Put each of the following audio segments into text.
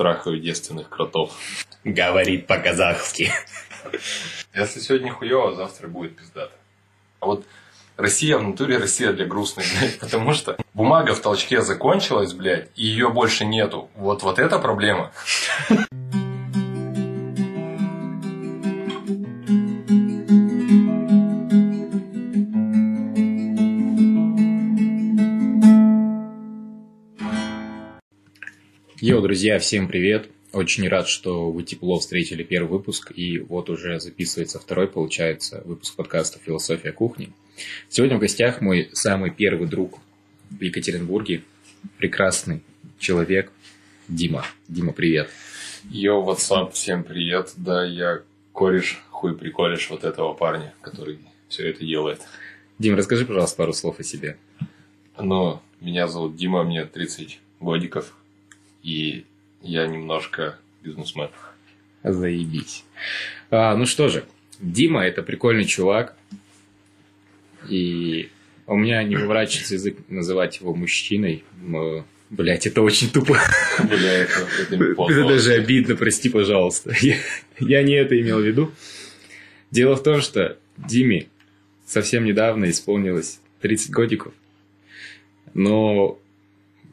трахаю девственных кротов. Говорит по-казахски. Если сегодня хуево, завтра будет пиздато. А вот Россия в натуре Россия для грустных, блядь, потому что бумага в толчке закончилась, блядь, и ее больше нету. Вот, вот это проблема. Йоу, друзья, всем привет! Очень рад, что вы тепло встретили первый выпуск, и вот уже записывается второй, получается, выпуск подкаста «Философия кухни». Сегодня в гостях мой самый первый друг в Екатеринбурге, прекрасный человек Дима. Дима, привет! Йоу, WhatsApp, всем привет. Да, я кореш, хуй приколешь вот этого парня, который все это делает. Дим, расскажи, пожалуйста, пару слов о себе. Ну, меня зовут Дима, мне 30 годиков, и я немножко бизнесмен. Заебись. А, ну что же, Дима это прикольный чувак. И у меня не выворачивается язык называть его мужчиной. Но, блять, это очень тупо. Бля, это, это Это даже обидно, прости, пожалуйста. Я, я не это имел в виду. Дело в том, что Диме совсем недавно исполнилось 30 годиков. Но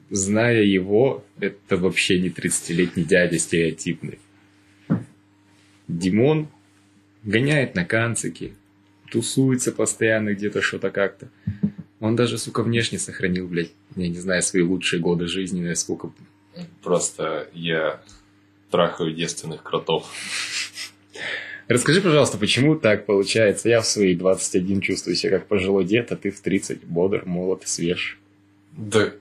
зная его, это вообще не 30-летний дядя стереотипный. Димон гоняет на канцике, тусуется постоянно где-то что-то как-то. Он даже, сука, внешне сохранил, блядь, я не знаю, свои лучшие годы жизни, насколько Просто я трахаю девственных кротов. Расскажи, пожалуйста, почему так получается? Я в свои 21 чувствую себя как пожилой дед, а ты в 30 бодр, молод и свеж. Да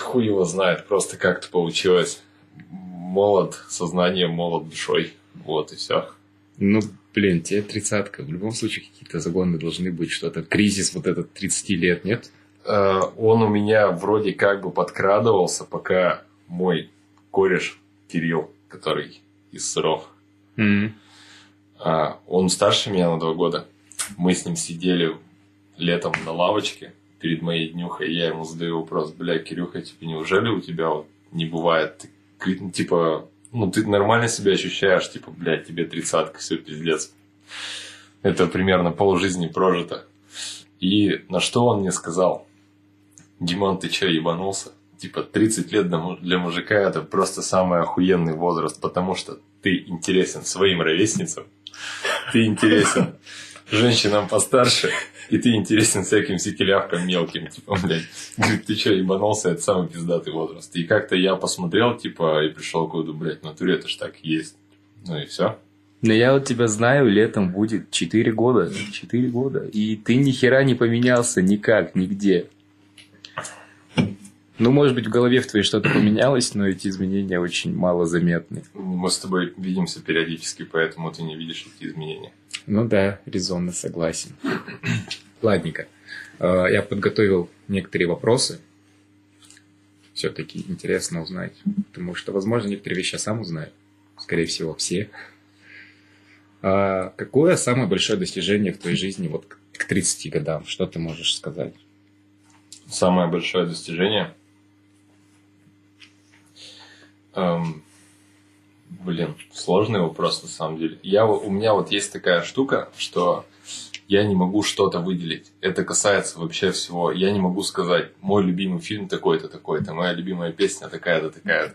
хуй его знает, просто как-то получилось. Молод сознанием, молод душой. Вот и все. Ну, блин, тебе тридцатка. В любом случае какие-то загоны должны быть, что-то. Кризис вот этот 30 лет, нет? Э, Он у меня вроде как бы подкрадывался, пока мой кореш Кирилл, который из сыров, М. а, он старше меня на два года. Мы с ним сидели летом на лавочке перед моей днюхой, я ему задаю вопрос, бля, Кирюха, типа, неужели у тебя вот не бывает, ты, типа, ну, ты нормально себя ощущаешь, типа, блядь, тебе тридцатка, все, пиздец. Это примерно полжизни прожито. И на что он мне сказал, Диман, ты че, ебанулся? Типа, 30 лет для мужика это просто самый охуенный возраст, потому что ты интересен своим ровесницам, ты интересен женщинам постарше, и ты интересен всяким секелявкам мелким, типа, блядь. Говорит, ты что, ебанулся, это самый пиздатый возраст. И как-то я посмотрел, типа, и пришел к выводу, блядь, в натуре это ж так есть. Ну и все. Но я вот тебя знаю, летом будет 4 года. 4 года. И ты ни хера не поменялся никак, нигде. Ну, может быть, в голове в твоей что-то поменялось, но эти изменения очень мало заметны. Мы с тобой видимся периодически, поэтому ты не видишь эти изменения. Ну да, резонно согласен. Ладненько. Э, Я подготовил некоторые вопросы. Все-таки интересно узнать. Потому что, возможно, некоторые вещи я сам узнаю. Скорее всего, все. А Какое самое большое достижение в твоей жизни вот к- к 30 годам? Что ты можешь сказать? Самое большое достижение. Эм, блин, сложный вопрос на самом деле. Я, у меня вот есть такая штука, что я не могу что-то выделить. Это касается вообще всего. Я не могу сказать, мой любимый фильм такой-то, такой-то, моя любимая песня такая-то, такая-то.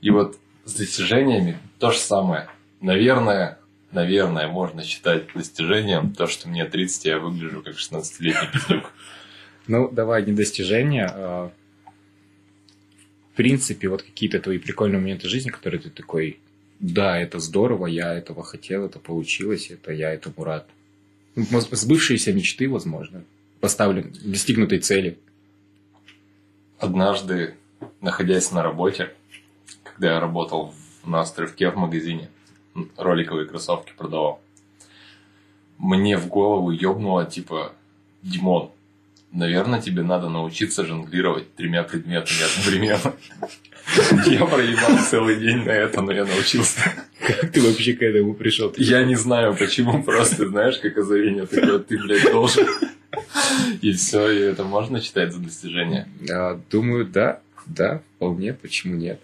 И вот с достижениями то же самое. Наверное, наверное, можно считать достижением то, что мне 30, я выгляжу как 16-летний пиздюк. Ну, давай не достижения, а принципе, вот какие-то твои прикольные моменты жизни, которые ты такой, да, это здорово, я этого хотел, это получилось, это я этому рад. Ну, Сбывшиеся мечты, возможно, поставлены, достигнутой цели. однажды, находясь на работе, когда я работал на островке в магазине, роликовые кроссовки продавал, мне в голову ёбнуло, типа, Димон, наверное, тебе надо научиться жонглировать тремя предметами одновременно. Я проебал целый день на это, но я научился. Как ты вообще к этому пришел? Я не знаю, почему, просто, знаешь, как озарение такое, ты, блядь, должен. И все, и это можно считать за достижение. А, Думаю, да, да, вполне, почему нет.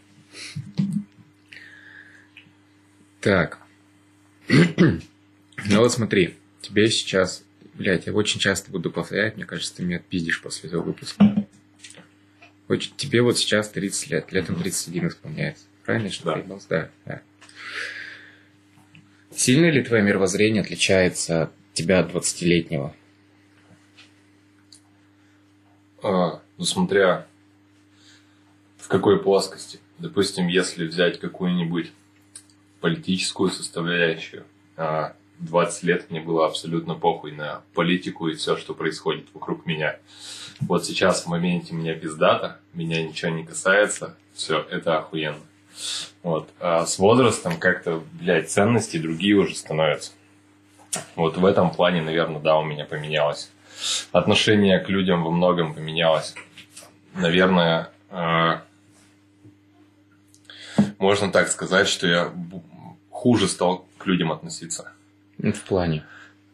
Так. ну вот смотри, тебе сейчас... Блядь, я очень часто буду повторять, мне кажется, ты меня отпиздишь после этого выпуска. Очень, тебе вот сейчас 30 лет, летом 31 исполняется. Правильно, что Да. Да, да. Сильно ли твое мировоззрение отличается от тебя от 20-летнего? А, ну, смотря в какой плоскости. Допустим, если взять какую-нибудь политическую составляющую, а, 20 лет мне было абсолютно похуй на политику и все, что происходит вокруг меня. Вот сейчас в моменте меня пиздата, меня ничего не касается, все, это охуенно. Вот. А с возрастом как-то, блядь, ценности другие уже становятся. Вот в этом плане, наверное, да, у меня поменялось. Отношение к людям во многом поменялось. Наверное, э, можно так сказать, что я хуже стал к людям относиться. Ну, В плане.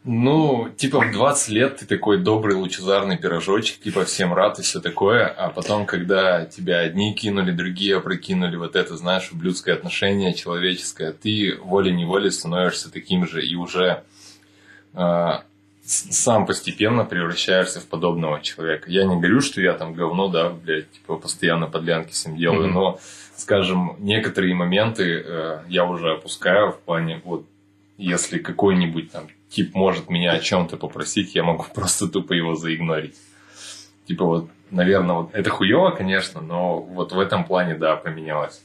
Ну, типа в 20 лет ты такой добрый лучезарный пирожочек, типа всем рад и все такое, а потом, когда тебя одни кинули, другие опрокинули, вот это, знаешь, ублюдское отношение человеческое, ты волей-неволей становишься таким же и уже э, сам постепенно превращаешься в подобного человека. Я не говорю, что я там говно, да, блядь, типа постоянно подлянки всем делаю, Мгм. но, скажем, некоторые моменты э, я уже опускаю в плане, вот, если какой-нибудь там тип может меня о чем-то попросить, я могу просто тупо его заигнорить. Типа вот, наверное, вот это хуево, конечно, но вот в этом плане, да, поменялось.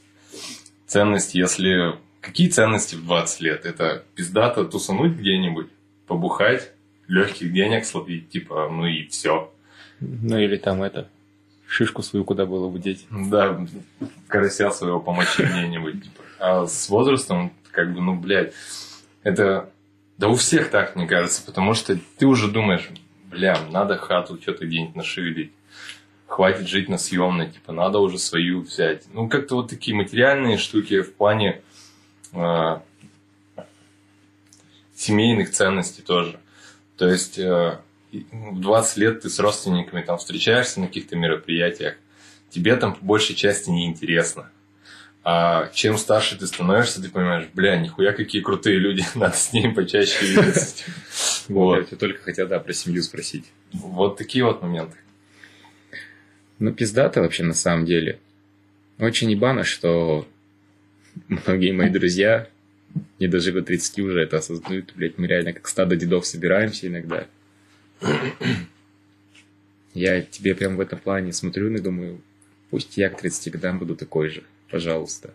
Ценности, если... Какие ценности в 20 лет? Это пиздато тусануть где-нибудь, побухать, легких денег словить, типа, ну и все. Ну или там это, шишку свою куда было бы деть. Да, карася своего помочи где-нибудь. Типа. А с возрастом, как бы, ну, блядь, это... Да у всех так, мне кажется, потому что ты уже думаешь, бля, надо хату что-то где-нибудь нашевелить. Хватит жить на съемной, типа, надо уже свою взять. Ну, как-то вот такие материальные штуки в плане э, семейных ценностей тоже. То есть э, и в 20 лет ты с родственниками там встречаешься на каких-то мероприятиях, тебе там по большей части неинтересно. А чем старше ты становишься, ты понимаешь, бля, нихуя какие крутые люди, надо с ними почаще видеться. Вот. Я только хотел, да, про семью спросить. Вот такие вот моменты. Ну, пиздато вообще на самом деле. Очень ебано, что многие мои друзья, не дожив до 30 уже это осознают. Блять, мы реально как стадо дедов собираемся иногда. Я тебе прям в этом плане смотрю и думаю, пусть я к 30 годам буду такой же. Пожалуйста.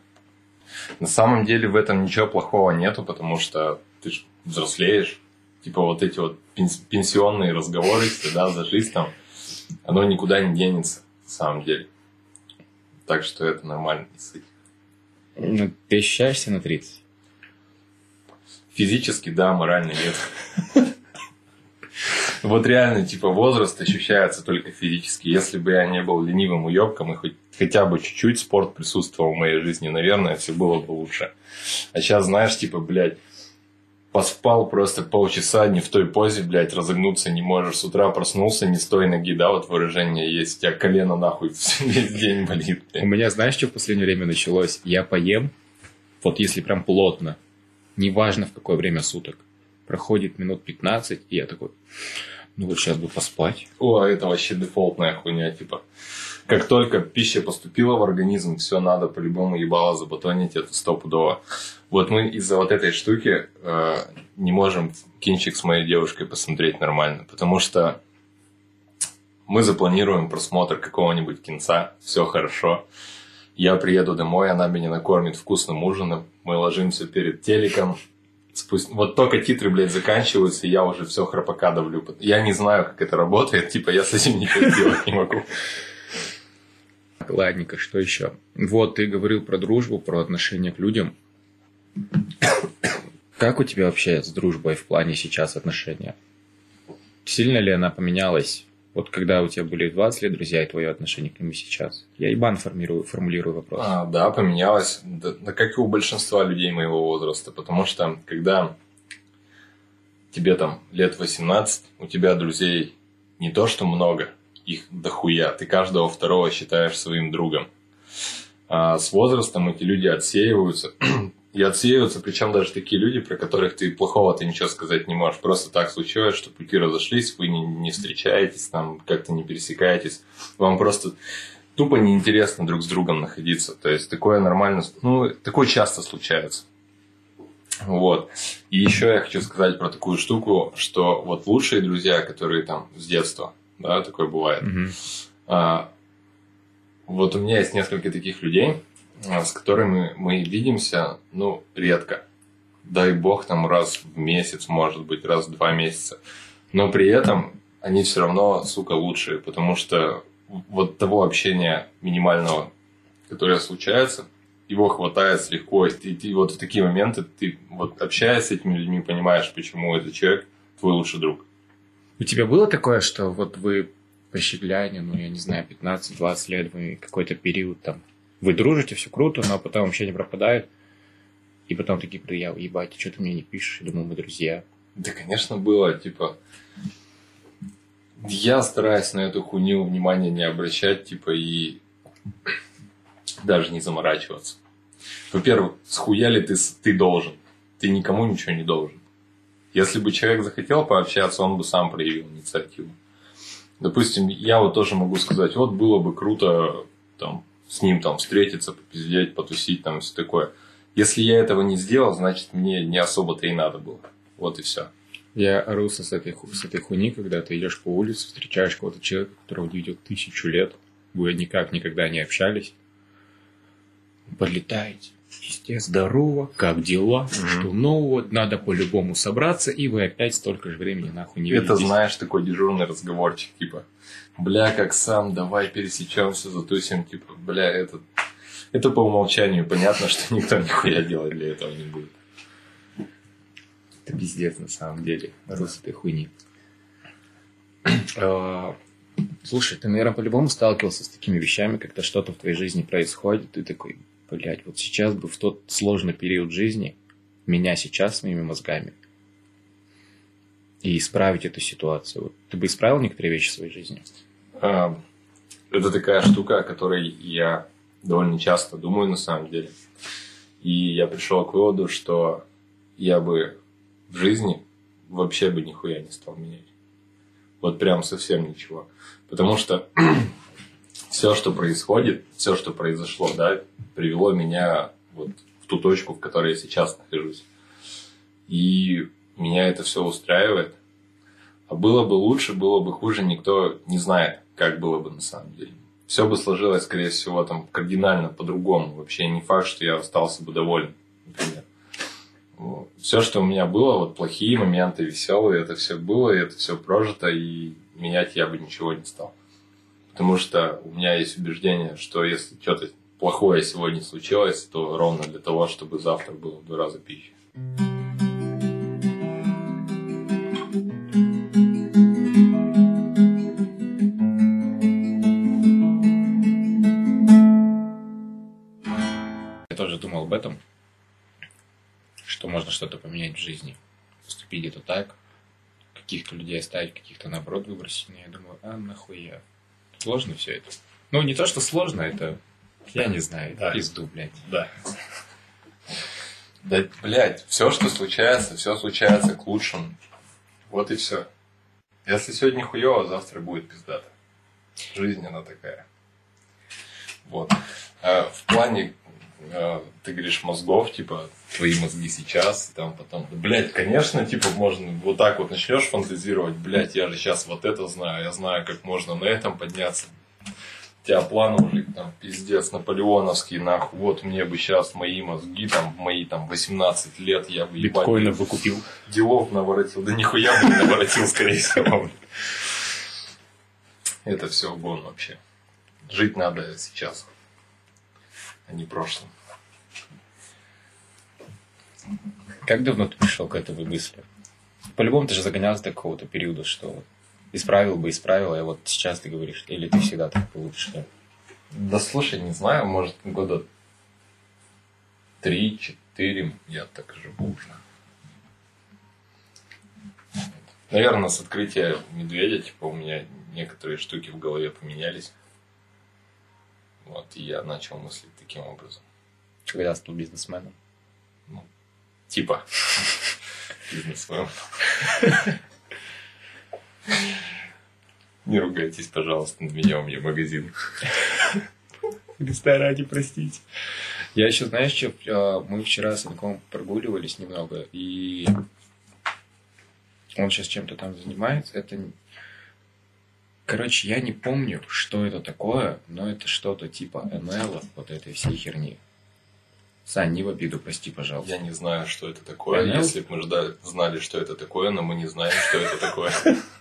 На самом деле в этом ничего плохого нету, потому что ты ж взрослеешь. Типа вот эти вот пенс- пенсионные разговоры, да, за жизнь там, оно никуда не денется, на самом деле. Так что это нормально. Ну, ты ощущаешься на 30? Физически, да, морально нет. Вот реально, типа, возраст ощущается только физически. Если бы я не был ленивым уебком и хоть хотя бы чуть-чуть спорт присутствовал в моей жизни, наверное, все было бы лучше. А сейчас, знаешь, типа, блядь, поспал просто полчаса, не в той позе, блядь, разогнуться не можешь. С утра проснулся, не с той ноги, да, вот выражение есть. У тебя колено нахуй весь день болит. У блядь. меня, знаешь, что в последнее время началось? Я поем, вот если прям плотно, неважно в какое время суток, проходит минут 15, и я такой, ну вот сейчас бы поспать. О, это вообще дефолтная хуйня, типа. Как только пища поступила в организм, все надо по-любому ебало забатонить, это стопудово. Вот мы из-за вот этой штуки э, не можем кинчик с моей девушкой посмотреть нормально, потому что мы запланируем просмотр какого-нибудь кинца, все хорошо. Я приеду домой, она меня накормит вкусным ужином, мы ложимся перед телеком, Спусть... Вот только титры, блядь, заканчиваются, и я уже все храпака давлю. Я не знаю, как это работает, типа я с этим ничего сделать не могу. Так, Ладненько, что еще? Вот, ты говорил про дружбу, про отношение к людям. Как у тебя вообще с дружбой в плане сейчас отношения? Сильно ли она поменялась? Вот когда у тебя были 20 лет друзья и твое отношение к ним сейчас? Я ебан формирую, формулирую вопрос. А, да, поменялось. Да, да как и у большинства людей моего возраста. Потому что, когда тебе там лет 18, у тебя друзей не то что много, их дохуя. Ты каждого второго считаешь своим другом. А с возрастом эти люди отсеиваются. И отсеиваются, причем даже такие люди, про которых ты плохого ты ничего сказать не можешь. Просто так случилось, что пути разошлись, вы не, не встречаетесь, там как-то не пересекаетесь. Вам просто тупо неинтересно друг с другом находиться. То есть такое нормально, ну, такое часто случается. Вот. И еще я хочу сказать про такую штуку, что вот лучшие друзья, которые там с детства, да, такое бывает. Мгм. А, вот у меня есть несколько таких людей, а, с которыми мы видимся, ну, редко. Дай бог, там раз в месяц, может быть, раз в два месяца. Но при этом они все равно, сука, лучшие, потому что вот того общения минимального, которое случается, его хватает легко. И ты, ты вот в такие моменты, ты вот общаясь с этими людьми, понимаешь, почему этот человек твой лучший друг. У тебя было такое, что вот вы по щегляне, ну, я не знаю, 15-20 лет, вы какой-то период там, вы дружите, все круто, но потом вообще не пропадает, и потом такие, я ебать, что ты мне не пишешь? Я думаю, мы друзья. Да, конечно, было, типа... Я стараюсь на эту хуйню внимания не обращать, типа, и даже не заморачиваться. Во-первых, схуяли ты, ты должен. Ты никому ничего не должен. Если бы человек захотел пообщаться, он бы сам проявил инициативу. Допустим, я вот тоже могу сказать, вот было бы круто там, с ним там встретиться, попиздеть, потусить, там, и все такое. Если я этого не сделал, значит, мне не особо-то и надо было. Вот и все. Я орался с этой, с этой хуйни, когда ты идешь по улице, встречаешь кого-то человека, которого видел тысячу лет, вы никак никогда не общались, подлетаете. Здорово, как дела, что нового, надо по-любому собраться, и вы опять столько же времени нахуй не Это видитесь. знаешь такой дежурный разговорчик, типа, бля, как сам, давай пересечемся, затусим, типа, бля, это, это по умолчанию понятно, что никто нихуя делать для этого не будет. Это пиздец на самом деле, с этой хуйни. А, Слушай, ты, наверное, по-любому сталкивался с такими вещами, когда что-то в твоей жизни происходит, ты такой, блядь, вот сейчас бы в тот сложный период жизни меня сейчас своими мозгами и исправить эту ситуацию. Вот ты бы исправил некоторые вещи в своей жизни? А, Это такая штука, о которой я довольно часто думаю на самом деле. И я пришел к выводу, что я бы в жизни вообще бы нихуя не стал менять. Вот прям совсем ничего. Потому что все, что происходит, все, что произошло, да, привело меня вот в ту точку, в которой я сейчас нахожусь. И меня это все устраивает. А было бы лучше, было бы хуже, никто не знает, как было бы на самом деле. Все бы сложилось, скорее всего, там кардинально по-другому. Вообще не факт, что я остался бы доволен, например. Все, что у меня было, вот плохие моменты, веселые, это все было, и это все прожито, и менять я бы ничего не стал. Потому что у меня есть убеждение, что если что-то плохое сегодня случилось, то ровно для того, чтобы завтра было в два раза пищи. Я тоже думал об этом, что можно что-то поменять в жизни. Поступить где-то так, каких-то людей оставить, каких-то наоборот выбросить. Но я думаю, а нахуя? Сложно все это. Ну, не то, что сложно, это, я не знаю, Да. пизду, блядь. Да. Да, блядь, все, что случается, все случается к лучшему. Вот и все. Если сегодня хуево, завтра будет пиздато. Жизнь она такая. Вот. А в плане, э, ты говоришь, мозгов, типа, твои мозги сейчас, и там потом. Да, блядь, конечно, типа, можно вот так вот начнешь фантазировать, блядь, я же сейчас вот это знаю, я знаю, как можно на этом подняться. Тебя планы уже там пиздец наполеоновские, нахуй. Вот мне бы сейчас мои мозги, там, мои там 18 лет, я бы ебать, Биткоинов выкупил. делов наворотил. Да нихуя бы не наворотил, скорее всего. Это все гон вообще. Жить надо сейчас, а не прошлым. Как давно ты пришел к этой мысли? По-любому ты же загонялся до какого-то периода, что исправил бы, исправил, а вот сейчас ты говоришь, или ты всегда так был, что Да слушай, не знаю, может года три-четыре я так живу уже. Наверное, с открытия медведя, типа, у меня некоторые штуки в голове поменялись. Вот, и я начал мыслить таким образом. когда стал бизнесменом. Типа. Бизнес-вумен. Не ругайтесь, пожалуйста, на меня, у меня магазин. Христа ради, простите. Я еще, знаешь, что, а, мы вчера с Аньком прогуливались немного, и он сейчас чем-то там занимается. Это, короче, я не помню, что это такое, но это что-то типа МЛ, вот этой всей херни. Сань, не в обиду, прости, пожалуйста. Я не знаю, что это такое. ML? Если бы мы ждали, знали, что это такое, но мы не знаем, что это такое.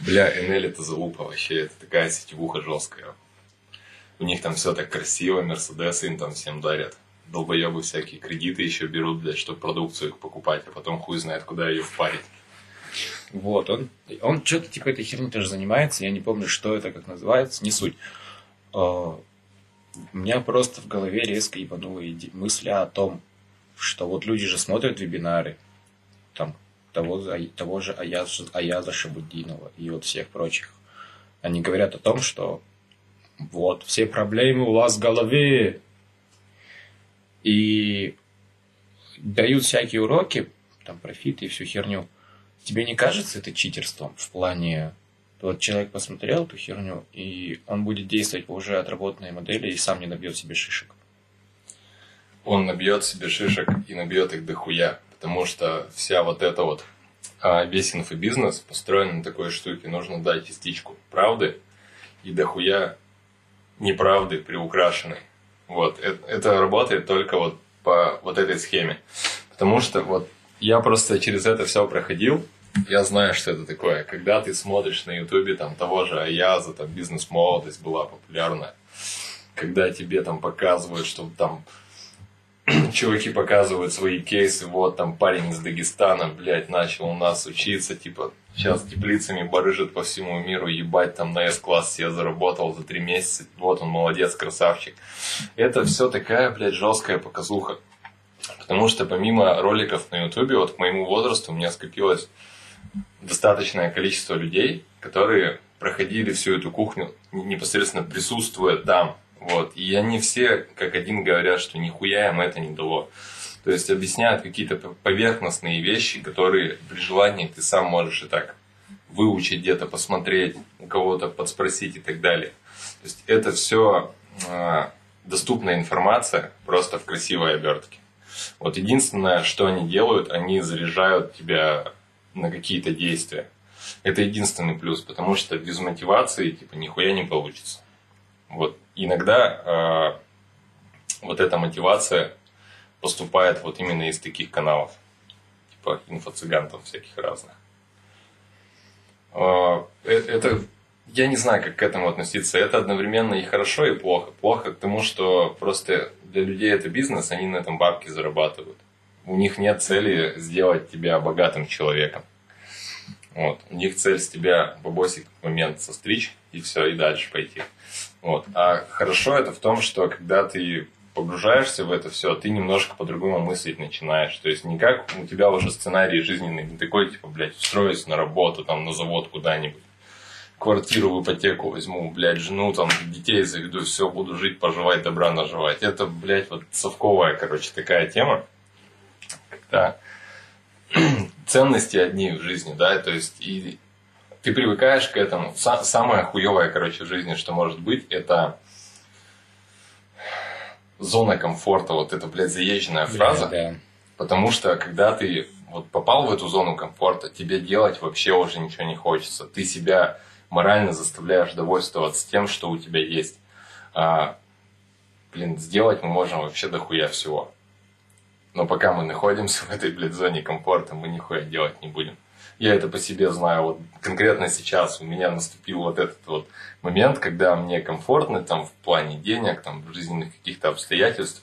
Бля, НЛ это залупа вообще. Это такая сетевуха жесткая. У них там все так красиво, Мерседесы им там всем дарят. Долбоебы всякие кредиты еще берут, блядь, чтобы продукцию их покупать, а потом хуй знает, куда ее впарить. Вот, он, он что-то типа этой херни тоже занимается, я не помню, что это, как называется, не суть. А, У меня просто в голове резко ебанула мысль о том, что вот люди же смотрят вебинары, там, того, того же Аяза, Аяза Шабудинова и вот всех прочих. Они говорят о том, что вот, все проблемы у вас в голове. И дают всякие уроки, там, профиты и всю херню. Тебе не кажется это читерством в плане... Вот человек посмотрел эту херню, и он будет действовать по уже отработанной модели и сам не набьет себе шишек. Он набьет себе шишек и набьет их дохуя. Потому что вся вот эта вот а, весь инфобизнес построен на такой штуке. Нужно дать частичку правды и дохуя неправды приукрашенной. Вот. Это, это работает только вот по вот этой схеме. Потому что вот я просто через это все проходил. Я знаю, что это такое. Когда ты смотришь на ютубе там того же Аяза, там бизнес-молодость была популярна. Когда тебе там показывают, что там чуваки показывают свои кейсы, вот там парень из Дагестана, блядь, начал у нас учиться, типа, сейчас теплицами барыжит по всему миру, ебать, там на S-класс себе заработал за три месяца, вот он молодец, красавчик. Это все такая, блядь, жесткая показуха. Потому что помимо роликов на ютубе, вот к моему возрасту у меня скопилось достаточное количество людей, которые проходили всю эту кухню, непосредственно присутствуя там. Вот. И они все, как один, говорят, что нихуя им это не дало. То есть объясняют какие-то поверхностные вещи, которые при желании ты сам можешь и так выучить где-то, посмотреть, у кого-то подспросить и так далее. То есть это все э, доступная информация, просто в красивой обертке. Вот единственное, что они делают, они заряжают тебя на какие-то действия. Это единственный плюс, потому что без мотивации типа нихуя не получится. Вот иногда э, вот эта мотивация поступает вот именно из таких каналов, типа инфо-цыган всяких разных. Э, это я не знаю, как к этому относиться. Это одновременно и хорошо, и плохо. Плохо к тому, что просто для людей это бизнес, они на этом бабки зарабатывают. У них нет цели сделать тебя богатым человеком. Вот. У них цель с тебя бабосик в момент состричь и все, и дальше пойти. Вот. А хорошо это в том, что когда ты погружаешься в это все, ты немножко по-другому мыслить начинаешь. То есть не как у тебя уже сценарий жизненный, не такой, типа, блядь, устроюсь на работу, там, на завод куда-нибудь квартиру в ипотеку возьму, блядь, жену, там, детей заведу, все, буду жить, поживать, добра наживать. Это, блядь, вот совковая, короче, такая тема, когда ценности одни в жизни, да, то есть и ты привыкаешь к этому. Са- самое хуевое, короче, в жизни, что может быть, это зона комфорта, вот это, блядь, заезженная фраза. Да. Потому что когда ты вот попал в эту зону комфорта, тебе делать вообще уже ничего не хочется. Ты себя морально заставляешь довольствоваться тем, что у тебя есть. А, блин, сделать мы можем вообще дохуя всего. Но пока мы находимся в этой, блядь, зоне комфорта, мы нихуя делать не будем. Я это по себе знаю. Вот конкретно сейчас у меня наступил вот этот вот момент, когда мне комфортно там в плане денег, там в жизненных каких-то обстоятельств.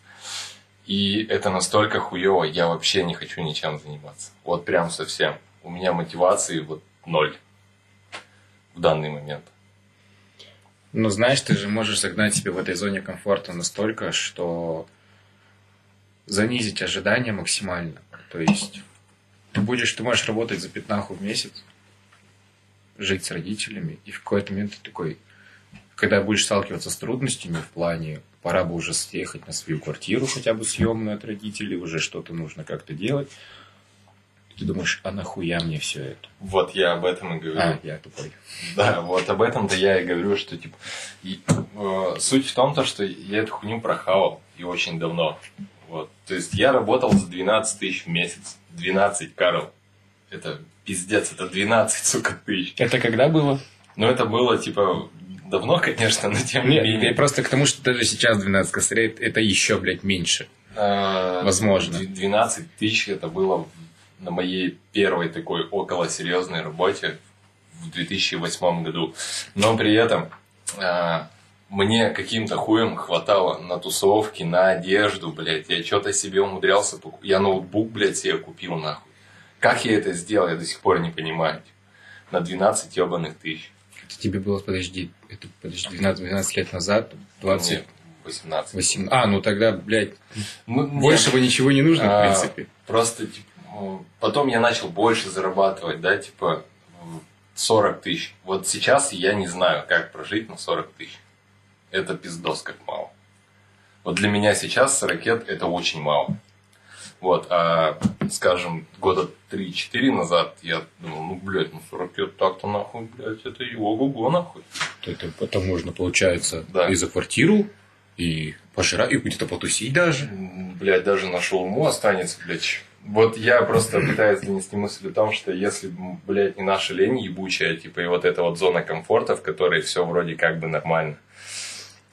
И это настолько хуево, я вообще не хочу ничем заниматься. Вот прям совсем. У меня мотивации вот ноль в данный момент. Ну, знаешь, ты же можешь загнать себя в этой зоне комфорта настолько, что занизить ожидания максимально. То есть ты будешь, ты можешь работать за пятнаху в месяц, жить с родителями, и в какой-то момент ты такой, когда будешь сталкиваться с трудностями в плане, пора бы уже съехать на свою квартиру, хотя бы съемную от родителей, уже что-то нужно как-то делать. Ты думаешь, а нахуя мне все это? Вот я об этом и говорю. А, я тупой. Да, вот об этом-то я и говорю, что типа и, э, суть в том, то, что я эту хуйню прохавал и очень давно. Вот. То есть я работал за 12 тысяч в месяц. 12, Карл. Это пиздец, это 12, сука, тысяч. Это когда было? Ну, это было, типа, давно, конечно, но тем не менее. я просто к тому, что даже сейчас 12 косарей, это еще, блядь, меньше. А, Возможно. 12 тысяч это было на моей первой такой около серьезной работе в 2008 году. Но при этом а, мне каким-то хуем хватало на тусовки, на одежду, блядь. Я что-то себе умудрялся покупать. Я ноутбук, блядь, себе купил, нахуй. Как я это сделал, я до сих пор не понимаю. На 12 ебаных тысяч. Это тебе было, подожди, это, подожди, 12, 12 лет назад, 20, Нет, 18. 18. А, ну тогда, блядь, Ну, нет. большего ничего не нужно, в А, принципе. Просто, типа, потом я начал больше зарабатывать, да, типа, м, 40 тысяч. Вот сейчас я не знаю, как прожить на 40 тысяч. Это пиздос как мало. Вот для меня сейчас 40 это очень мало. Вот, а, скажем, года 3-4 назад я думал, ну, блядь, ну 40 лет так-то нахуй, блядь, это его ого нахуй. Это, это можно, получается, Да. и за квартиру, и пожрать, и где-то потусить даже. Блядь, даже на шаурму останется, блядь. Вот я просто пытаюсь донести мысль о том, что если, блядь, не наша лень ебучая, типа, и вот эта вот зона комфорта, в которой все вроде как бы нормально,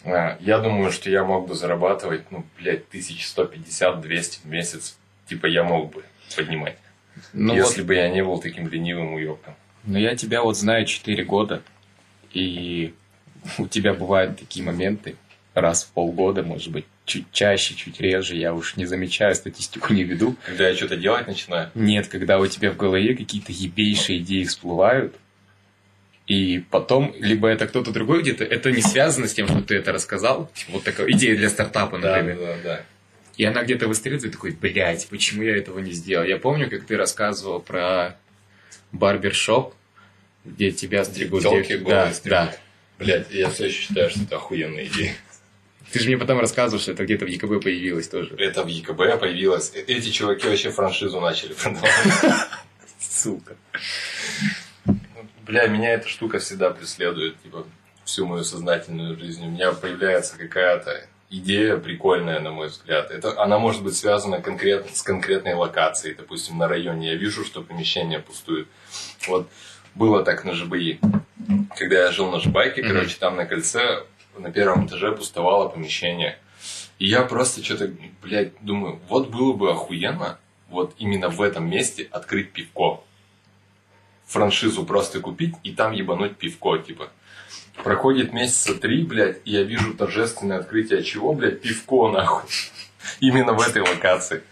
я думаю, что я мог бы зарабатывать, ну, блядь, 1150-200 в месяц. Типа, я мог бы поднимать. Ну если вот, бы я не был таким ленивым уёбком. но я тебя вот знаю 4 года, и у тебя бывают такие моменты, раз в полгода, может быть, чуть чаще, чуть реже, я уж не замечаю, статистику не веду. Когда я что-то делать начинаю, Нет, когда у тебя в голове какие-то ебейшие идеи всплывают, и потом, либо это кто-то другой где-то, это не связано с тем, что ты это рассказал, типа вот такая идея для стартапа, да, например. да, да. И она где-то выстреливает, и такой, блядь, почему я этого не сделал? Я помню, как ты рассказывал про барбершоп, где тебя стригут. Тёлки где- да, стригут. да. Блядь, я все еще считаю, что это охуенная идея. Ты же мне потом рассказывал, что это где-то в ЕКБ появилось тоже. Это в ЕКБ появилось. Э- Эти чуваки вообще франшизу начали продавать. Сука. Бля, меня эта штука всегда преследует, типа, всю мою сознательную жизнь. У меня появляется какая-то идея прикольная, на мой взгляд. Это, она может быть связана конкретно с конкретной локацией, допустим, на районе. Я вижу, что помещение пустует. Вот было так на ЖБИ. Когда я жил на Жбайке, Мгм. короче, там на кольце на первом этаже пустовало помещение. И я просто что-то, блядь, думаю, вот было бы охуенно вот именно в этом месте открыть пивко франшизу просто купить и там ебануть пивко, типа. Проходит месяца три, блядь, и я вижу торжественное открытие чего, блядь, пивко, нахуй. Именно в этой локации.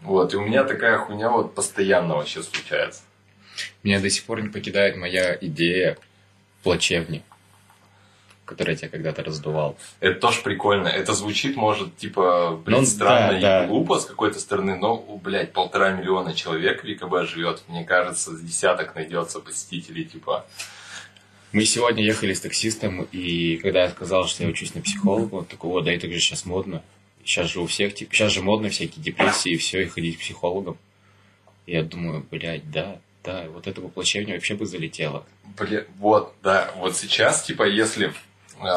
Вот, и у меня такая хуйня вот постоянно вообще случается. Меня до сих пор не покидает моя идея плачевни, которая я тебя когда-то раздувал. Это тоже прикольно. Это звучит, может, типа, блин, Ну, странно да, и да. глупо с какой-то стороны, но, блядь, полтора миллиона человек в ВКБ живет. Мне кажется, с десяток найдется посетителей, типа. Мы сегодня ехали с таксистом, и когда я сказал, что я учусь на психолога, он такой, о, да это же сейчас модно. Сейчас же у всех, типа, сейчас же модно всякие депрессии и все, и ходить к психологам. И я думаю, блядь, да, да, вот это воплощение вообще бы залетело. Бля, вот, да, вот сейчас, типа, если,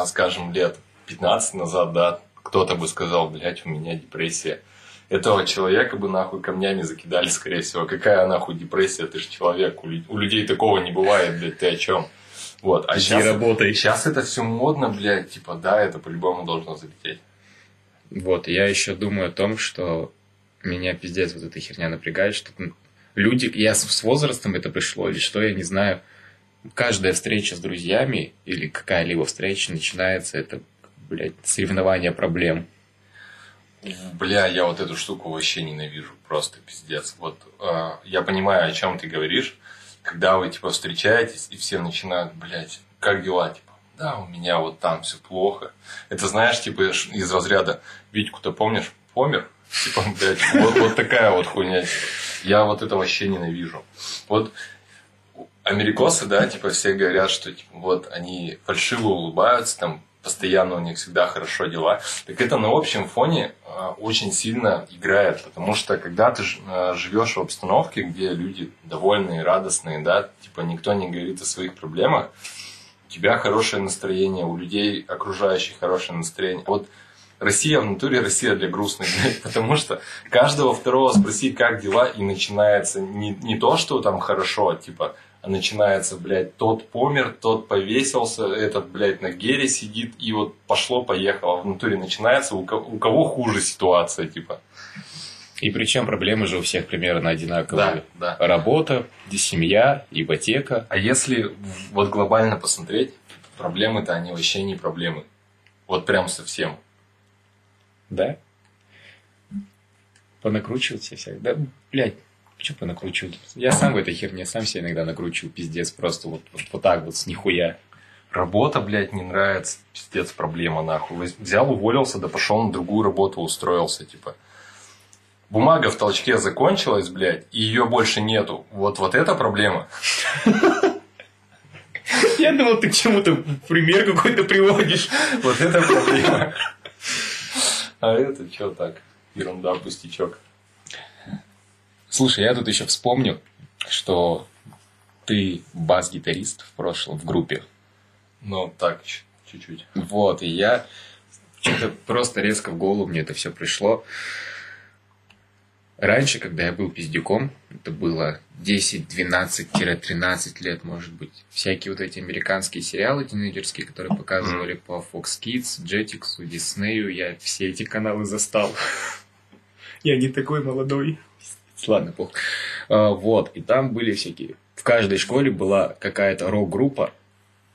скажем, лет 15 назад, да, кто-то бы сказал, блядь, у меня депрессия. Этого человека бы нахуй камнями закидали, скорее всего. Какая нахуй депрессия? Ты же человек. У, лю- у людей такого не бывает, блядь, ты о чем? Вот. А сейчас, работай. сейчас это все модно, блядь, типа, да, это по-любому должно залететь. Вот, я еще думаю о том, что меня пиздец вот эта херня напрягает, что люди, я с возрастом это пришло, или что, я не знаю, каждая встреча с друзьями или какая-либо встреча начинается, это, блядь, соревнование проблем. Бля, я вот эту штуку вообще ненавижу, просто пиздец. Вот э, я понимаю, о чем ты говоришь, когда вы типа встречаетесь и все начинают, блядь, как дела, типа, да, у меня вот там все плохо. Это знаешь, типа из разряда Витьку-то помнишь, помер? Типа, блядь, вот, вот такая вот хуйня. типа. Я вот это вообще ненавижу. Вот америкосы, да, типа все говорят, что типа, вот они фальшиво улыбаются, там постоянно у них всегда хорошо дела. Так это на общем фоне а, очень сильно играет, потому что когда ты а, живешь в обстановке, где люди довольные, радостные, да, типа никто не говорит о своих проблемах, у тебя хорошее настроение, у людей окружающих хорошее настроение. Вот Россия в натуре Россия для грустных, потому что каждого второго спросить, как дела, и начинается не, не то, что там хорошо, типа, а начинается, блядь, тот помер, тот повесился, этот, блядь, на гере сидит, и вот пошло-поехало. В натуре начинается, у кого, у кого хуже ситуация, типа. И причем проблемы же у всех примерно одинаковые. Да, да. Работа, семья, ипотека. А если вот глобально посмотреть, проблемы-то они вообще не проблемы. Вот прям совсем. Да? Понакручивать все всех. Да, блядь, что понакручивать? Я сам в этой херне, сам себе иногда накручиваю, пиздец, просто вот, вот, вот так вот, с нихуя. Работа, блядь, не нравится, пиздец, проблема, нахуй. Взял, уволился, да пошел на другую работу, устроился, типа. Бумага в толчке закончилась, блядь, и ее больше нету. Вот, вот это проблема. Я думал, ты к чему-то пример какой-то приводишь. Вот это проблема. А это что так? Ерунда, пустячок. Слушай, я тут еще вспомню, что ты бас-гитарист в прошлом, в группе. Ну, так, чуть-чуть. Вот, и я что-то просто резко в голову мне это все пришло. Раньше, когда я был пиздюком, это было 10, 12-13 лет, может быть, всякие вот эти американские сериалы тинейджерские, которые показывали по Fox Kids, Jetix, Disney, я все эти каналы застал. Я не такой молодой. Ладно, пох. А, вот, и там были всякие... В каждой школе была какая-то рок-группа,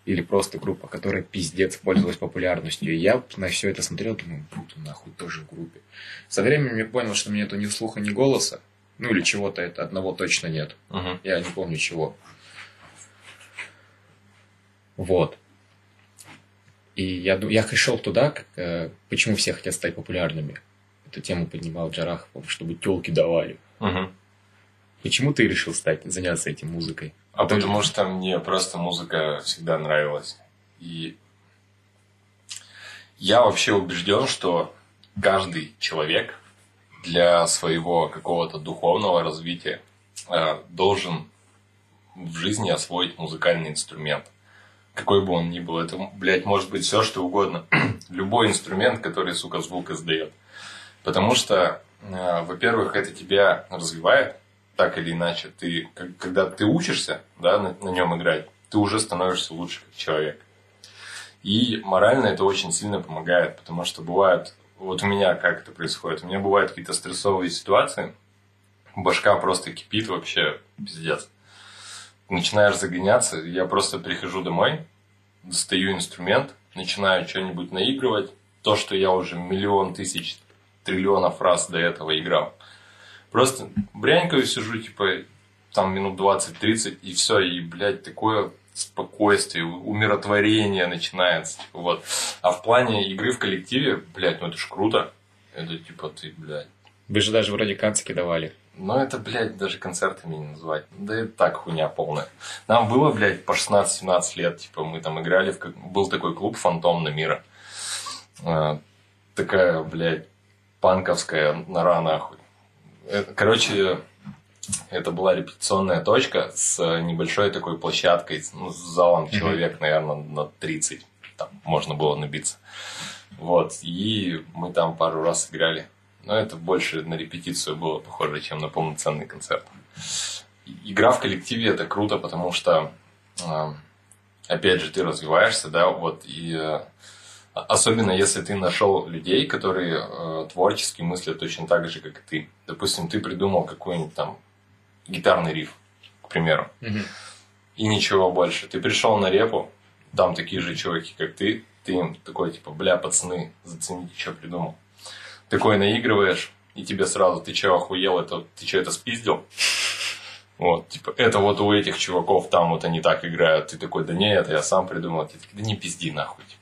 или просто группа, которая пиздец пользовалась популярностью. И я на все это смотрел, думаю, буду нахуй тоже в группе. Со временем я понял, что меня нету ни слуха, ни голоса. Ну или чего-то это одного точно нет. Угу. Я не помню чего. Вот. И я, я шел туда, как, э, почему все хотят стать популярными. Эту тему поднимал Джарахов, чтобы телки давали. Угу. Почему ты решил стать, заняться этим музыкой? А Ты... потому что мне просто музыка всегда нравилась. И я вообще убежден, что каждый человек для своего какого-то духовного развития э, должен в жизни освоить музыкальный инструмент. Какой бы он ни был. Это, блядь, может быть все, что угодно. Любой инструмент, который, сука, звук издает. Потому что во-первых, это тебя развивает, так или иначе. Ты, когда ты учишься да, на, на нем играть, ты уже становишься лучше как человек. И морально это очень сильно помогает, потому что бывает, вот у меня как это происходит, у меня бывают какие-то стрессовые ситуации, башка просто кипит вообще, пиздец. Начинаешь загоняться, я просто прихожу домой, достаю инструмент, начинаю что-нибудь наигрывать, то, что я уже миллион тысяч триллионов раз до этого играл. Просто брянькаю сижу, типа, там минут 20-30, и все, и, блядь, такое спокойствие, умиротворение начинается. Типа, вот. А в плане игры в коллективе, блядь, ну это ж круто. Это типа ты, блядь. Вы же даже вроде канцки давали. Ну, это, блядь, даже концертами не назвать. Да и так хуйня полная. Нам было, блядь, по 16-17 лет. Типа, мы там играли в... Был такой клуб «Фантом на мира». А, такая, блядь, панковская нора нахуй. Короче, это была репетиционная точка с небольшой такой площадкой, ну, с залом человек, наверное, на 30. Там можно было набиться. Вот. И мы там пару раз играли. Но это больше на репетицию было похоже, чем на полноценный концерт. Игра в коллективе это круто, потому что, а, опять же, ты развиваешься, да, вот, и э, Особенно если ты нашел людей, которые э, творчески мыслят точно так же, как и ты. Допустим, ты придумал какой-нибудь там гитарный риф, к примеру, угу. и ничего больше. Ты пришел на репу, там такие же чуваки, как ты, ты им такой, типа, бля, пацаны, зацените, что придумал. Такой наигрываешь, и тебе сразу, ты что, охуел, это, ты что, это спиздил? Вот, типа, это вот у этих чуваков там вот они так играют. Ты такой, да не, это я сам придумал. Ты такой, да не пизди нахуй. Типа.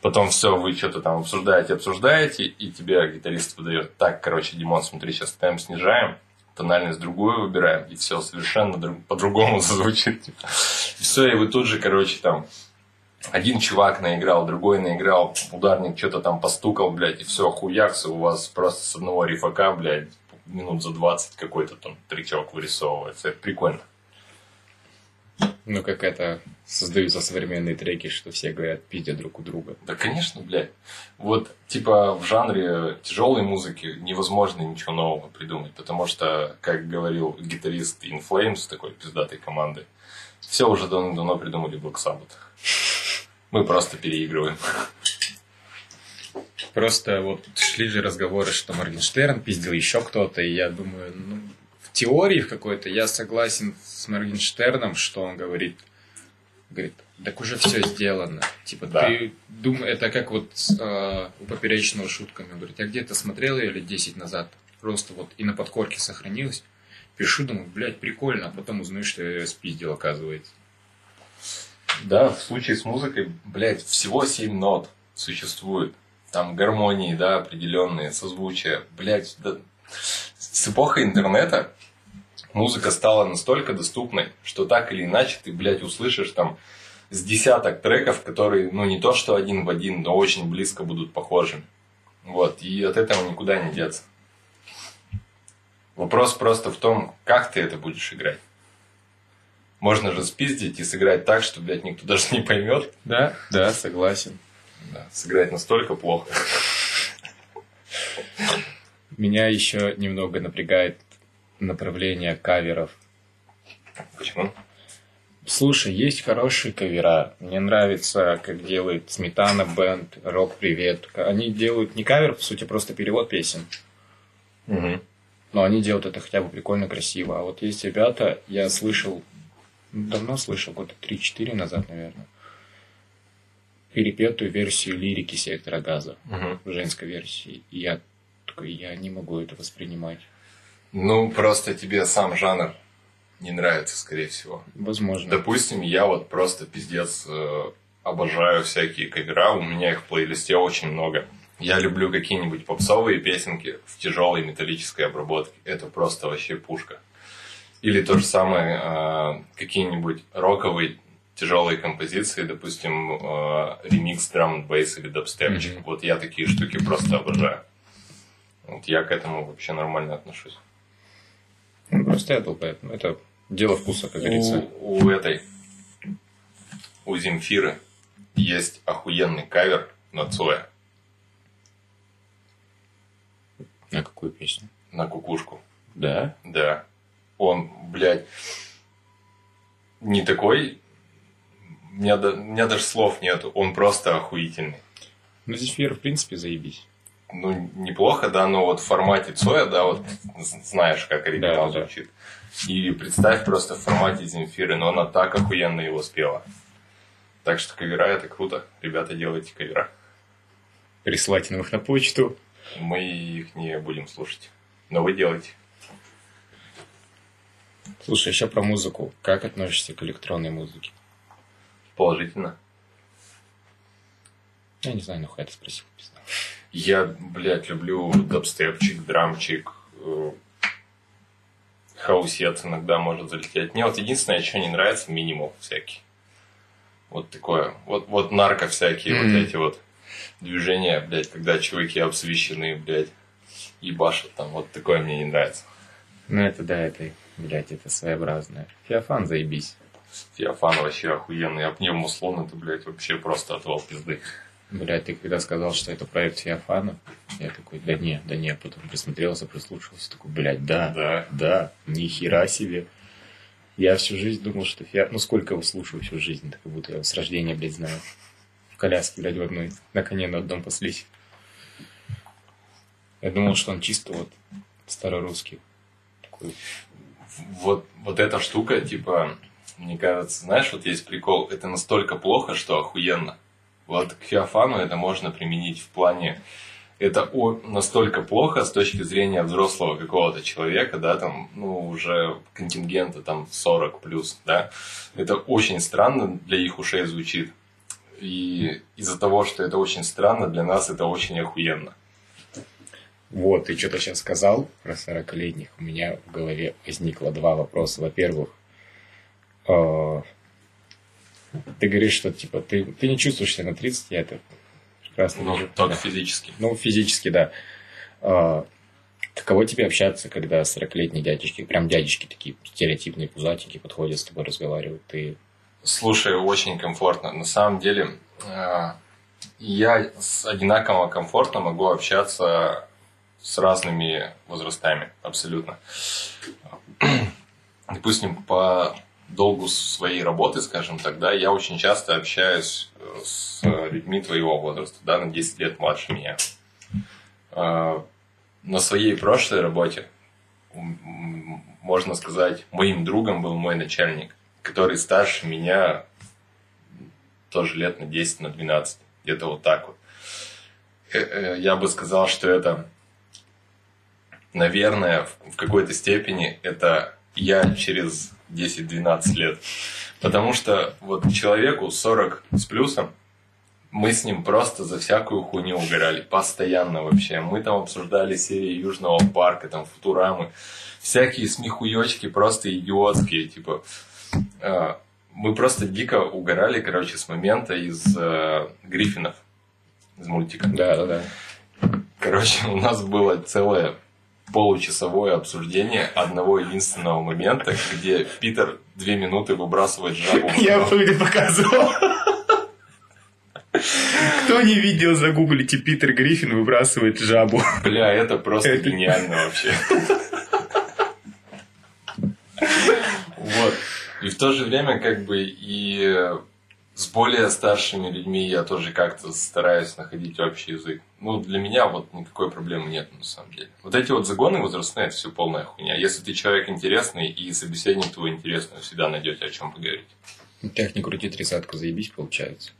Потом все, вы что-то там обсуждаете, обсуждаете, и тебе гитарист выдает. Так, короче, Димон, смотри, сейчас темп снижаем. тональность другую выбираем, и все совершенно друг, по-другому звучит. Типа. Все, и вы тут же, короче, там один чувак наиграл, другой наиграл, ударник что-то там постукал, блядь, и все, хуякс, у вас просто с одного рифака, блядь, минут за 20 какой-то там тречок вырисовывается. Это прикольно. Ну, как это создаются современные треки, что все говорят, пиздят друг у друга. Да, конечно, блядь. Вот, типа, в жанре тяжелой музыки невозможно ничего нового придумать, потому что, как говорил гитарист In Flames, такой пиздатой команды, все уже давно-давно придумали Black Sabbath. Мы просто переигрываем. Просто вот шли же разговоры, что Моргенштерн пиздил еще кто-то, и я думаю, ну, теории в какой-то я согласен с Моргенштерном, что он говорит, говорит, так уже все сделано. Типа, Да. ты думаешь, это как вот э, у поперечного шутками. Говорит, я где-то смотрел ее лет 10 назад, просто вот и на подкорке сохранилось. Пишу, думаю, блядь, прикольно, а потом узнаю, что я ее спиздил, оказывается. Да, в случае с музыкой, блядь, всего 7 нот существует. Там гармонии, да, определенные, созвучия. Блядь, да. с эпохой интернета музыка стала настолько доступной, что так или иначе ты, блядь, услышишь там с десяток треков, которые, ну, не то что один в один, но очень близко будут похожими. Вот, и от этого никуда не деться. Вопрос просто в том, как ты это будешь играть. Можно же спиздить и сыграть так, что, блядь, никто даже не поймет. Да, да, согласен. Да, сыграть настолько плохо. Меня еще немного напрягает направление каверов. Почему? Слушай, есть хорошие кавера. Мне нравится, как делает Сметана Бенд, Рок Привет. Они делают не кавер, по сути, просто перевод песен. Угу. Но они делают это хотя бы прикольно, красиво. А вот есть ребята, я слышал, давно слышал, года 3-4 назад, наверное, перепетую версию лирики Сектора Газа, Угу. женской версии. И я такой, я не могу это воспринимать. Ну, просто тебе сам жанр не нравится, скорее всего. Возможно. Допустим, я вот просто пиздец э, обожаю всякие кавера, у меня их в плейлисте очень много. Я люблю какие-нибудь попсовые песенки в тяжелой металлической обработке. Это просто вообще пушка. Или то же самое, э, какие-нибудь роковые тяжелые композиции, допустим, э, ремикс драм бейс или дабстепчик. Мгм. Вот я такие штуки просто обожаю. Вот я к этому вообще нормально отношусь. Ну, Просто я долбаю. Это дело вкуса, как говорится. У, у этой, у Земфиры есть охуенный кавер на Цоя, На какую песню? на кукушку. Да? Да. Он, блядь, не такой... У меня, у меня даже слов нету. Он просто охуительный. Ну, Фер, в принципе, заебись. Ну, неплохо, да, но вот в формате Цоя, да, вот знаешь, как оригинал Да, да, да. звучит. И представь просто в формате Земфиры, но она так охуенно его спела. Так что кавера это круто. Ребята, делайте кавера. Присылайте нам их на почту. Мы их не будем слушать. Но вы делаете. Слушай, еще про музыку. Как относишься к электронной музыке? Положительно. Я не знаю, нахуй это спросил. пизда. Я, блядь, люблю дабстепчик, драмчик, э, хаусец иногда может залететь. Мне вот единственное, что не нравится, минимал всякий. Вот такое. Вот, вот нарко всякие Мгм. вот эти вот движения, блядь, когда чуваки обсвищенные, блядь, ебашат там. Вот такое мне не нравится. Ну, это да, это, блядь, это своеобразное. Феофан, заебись. Феофан вообще охуенный, а Пневмослон это, блядь, вообще просто отвал пизды. Блядь, ты когда сказал, что это проект Феофана, я такой, да не, да не, потом присмотрелся, прислушался, такой, блядь, да, Да. да, ни хера себе. Я всю жизнь думал, что Феофан... Ну, сколько его слушаю всю жизнь, так как будто я его с рождения, блядь, знаю. В коляске, блядь, в одной, на коне на одном паслись. Я думал, что он чисто вот старорусский. Такой, вот, вот эта штука, типа, мне кажется, знаешь, вот есть прикол, это настолько плохо, что охуенно. Вот к Феофану это можно применить в плане, это настолько плохо с точки зрения взрослого какого-то человека, да, там, ну, уже контингента там 40 плюс, да. Это очень странно для их ушей звучит. И из-за того, что это очень странно, для нас это очень охуенно. Вот, ты что-то сейчас сказал про 40-летних. У меня в голове возникло два вопроса. Во-первых, э, ты говоришь, что типа ты, ты не чувствуешь себя на 30, я это прекрасно Ну, вижу. только Да. физически. Ну, физически, да. А, каково тебе общаться, когда 40-летние дядечки, прям дядечки такие стереотипные, пузатенькие, подходят с тобой, разговаривают? Ты Слушай, очень комфортно. На самом деле, э, я с одинаково комфортно могу общаться с разными возрастами, абсолютно. Допустим, по долгу своей работы, скажем так, да, я очень часто общаюсь э, с людьми твоего возраста, да, на 10 лет младше меня. Э, На своей прошлой работе, можно сказать, моим другом был мой начальник, который старше меня тоже лет на 10, на 12, где-то вот так вот. Э, э, Я бы сказал, что это, наверное, в какой-то степени это я через 10-12 лет. Потому что вот человеку 40 с плюсом, мы с ним просто за всякую хуйню угорали. Постоянно вообще. Мы там обсуждали серии Южного парка, там Футурамы. Всякие смехуёчки просто идиотские. Типа, э, мы просто дико угорали, короче, с момента из э, Гриффинов. Из мультика. Да, да, да. Короче, у нас было целое получасовое обсуждение одного единственного момента, где Питер две минуты выбрасывает жабу. окно. помню, показывал. Кто не видел, загуглите Питер Гриффин выбрасывает жабу. Бля, это просто Это- гениально вообще. Вот. И в то же время, как бы, и с более старшими людьми я тоже как-то стараюсь находить общий язык. Ну, для меня вот никакой проблемы нет, на самом деле. Вот эти вот загоны возрастные, это все полная хуйня. Если ты человек интересный, и собеседник твой интересный, вы всегда найдете о чем поговорить. Так не крути тридцатку, заебись получается.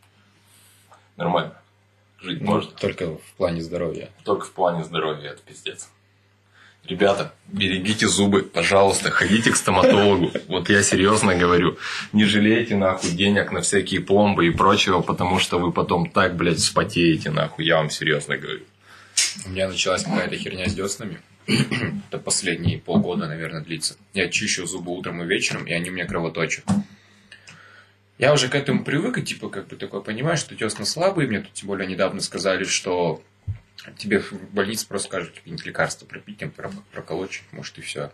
Нормально. Жить Ну, можно. Только в плане здоровья. Только в плане здоровья, это пиздец. Ребята, берегите зубы, пожалуйста, ходите к стоматологу. Вот я серьезно говорю. Не жалейте нахуй денег на всякие пломбы и прочего, потому что вы потом так, блядь, вспотеете нахуй. Я вам серьезно говорю. У меня началась какая-то херня с деснами. Это последние полгода, наверное, длится. Я чищу зубы утром и вечером, и они у меня кровоточат. Я уже к этому привык, и типа, как бы такой понимаю, что десна слабые. Мне тут тем более недавно сказали, что тебе в больнице просто скажут какие-нибудь лекарства пропить, там, про- проколоть, чуть, может, и все.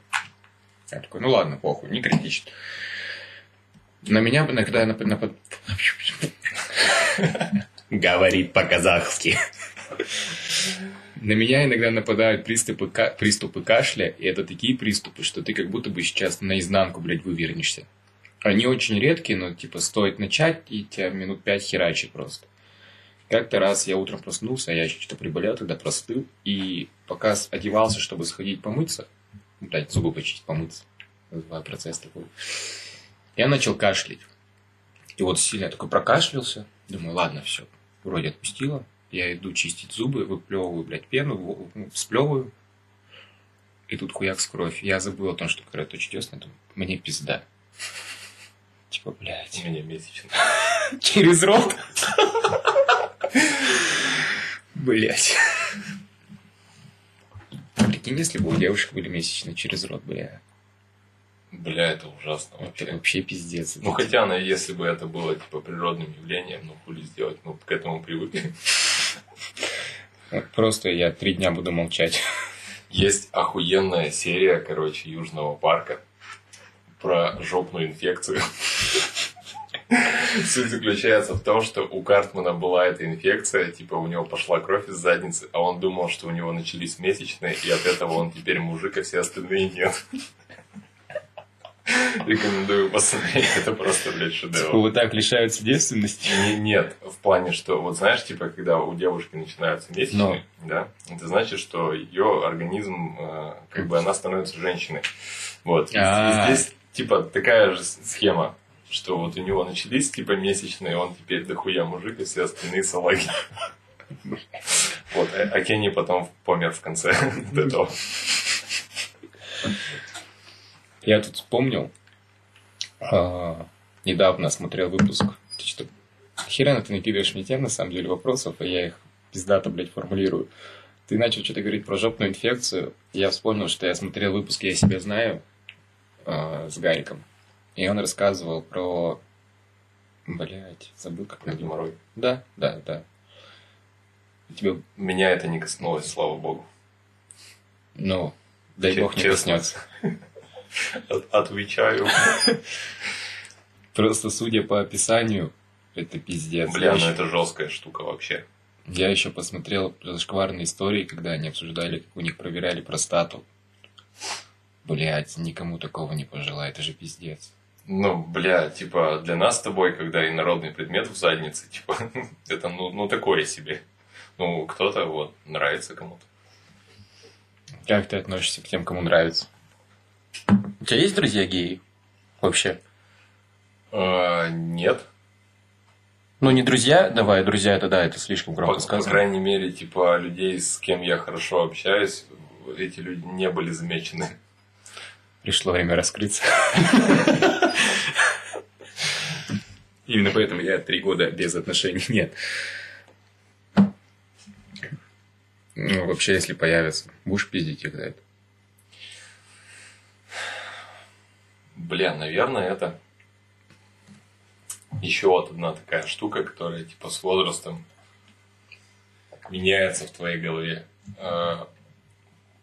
Я такой, ну ладно, похуй, не критично. На меня иногда напад... напад- Говорит по-казахски. На меня иногда нападают приступы, ка- приступы кашля, и это такие приступы, что ты как будто бы сейчас наизнанку, блядь, вывернешься. Они очень редкие, но, типа, стоит начать, и тебя минут пять херачит просто. Как-то раз я утром проснулся, я что-то приболел, тогда простыл, и пока одевался, чтобы сходить помыться, ну, блядь, зубы почистить, помыться, называю процесс такой, я начал кашлять. И вот сильно такой прокашлялся, думаю, ладно, все, вроде отпустила, я иду чистить зубы, выплевываю, блядь, пену, ну, всплевываю. И тут хуяк с кровь. Я забыл о том, что кровоточит десна, думаю, мне пизда. Типа, блядь. У меня месячно. Через рот? Блять. Прикинь, если бы у девушек были месячные через рот, бля. Бля, это ужасно Это вообще. вообще пиздец. Ну, хотя, ну, если бы это было, типа, природным явлением, ну, хули сделать, ну, к этому привыкли. Просто я три дня буду молчать. Есть охуенная серия, короче, Южного парка про жопную инфекцию. Суть заключается в том, что у Картмана была эта инфекция, типа у него пошла кровь из задницы, а он думал, что у него начались месячные, и от этого он теперь мужик, а все остальные нет. Рекомендую посмотреть, это просто, блядь, шедевр. Вот так лишаются девственности. Не- Нет, в плане, что вот знаешь, типа, когда у девушки начинаются месячные, да, это значит, что ее организм, э, как бы она становится женщиной. Вот. И, А. здесь, типа, такая же схема, что вот у него начались, типа, месячные, он теперь дохуя мужик, и все остальные салаги. Вот, а а Кенни потом помер в конце этого. Я тут вспомнил, а, недавно смотрел выпуск. Ты что, херена ты накидываешь мне тем, на самом деле, вопросов, а я их пиздато, блядь, формулирую. Ты начал что-то говорить про жопную инфекцию. Я вспомнил, что я смотрел выпуск «Я себя знаю» э, с Гариком. И он рассказывал про... Блять, забыл, как Про геморрой. Да, да, да. Тебе, Меня это не коснулось, слава богу. ну, дай Че- бог не честно. коснется. От- Отвечаю. Просто судя по описанию, это пиздец. Бля, ну это жесткая штука вообще. я еще посмотрел зашкварные истории, когда они обсуждали, как у них проверяли простату. Блять, никому такого не пожелаю, это же пиздец. Ну, бля, типа, для нас с тобой, когда инородный предмет в заднице, типа, это, ну, ну, такое себе. Ну, кто-то, вот, нравится кому-то. Как ты относишься к тем, кому нравится? У тебя есть друзья геи? Вообще? А, нет. Ну, не друзья, давай, друзья, это да, это слишком По, громко по сказано. крайней мере, типа, людей, с кем я хорошо общаюсь, эти люди не были замечены. Пришло время раскрыться. Именно поэтому я три года без отношений. Нет. Ну, вообще, если появится, будешь пиздить их за это? Бля, наверное, это еще вот одна такая штука, которая, типа, с возрастом меняется в твоей голове. А,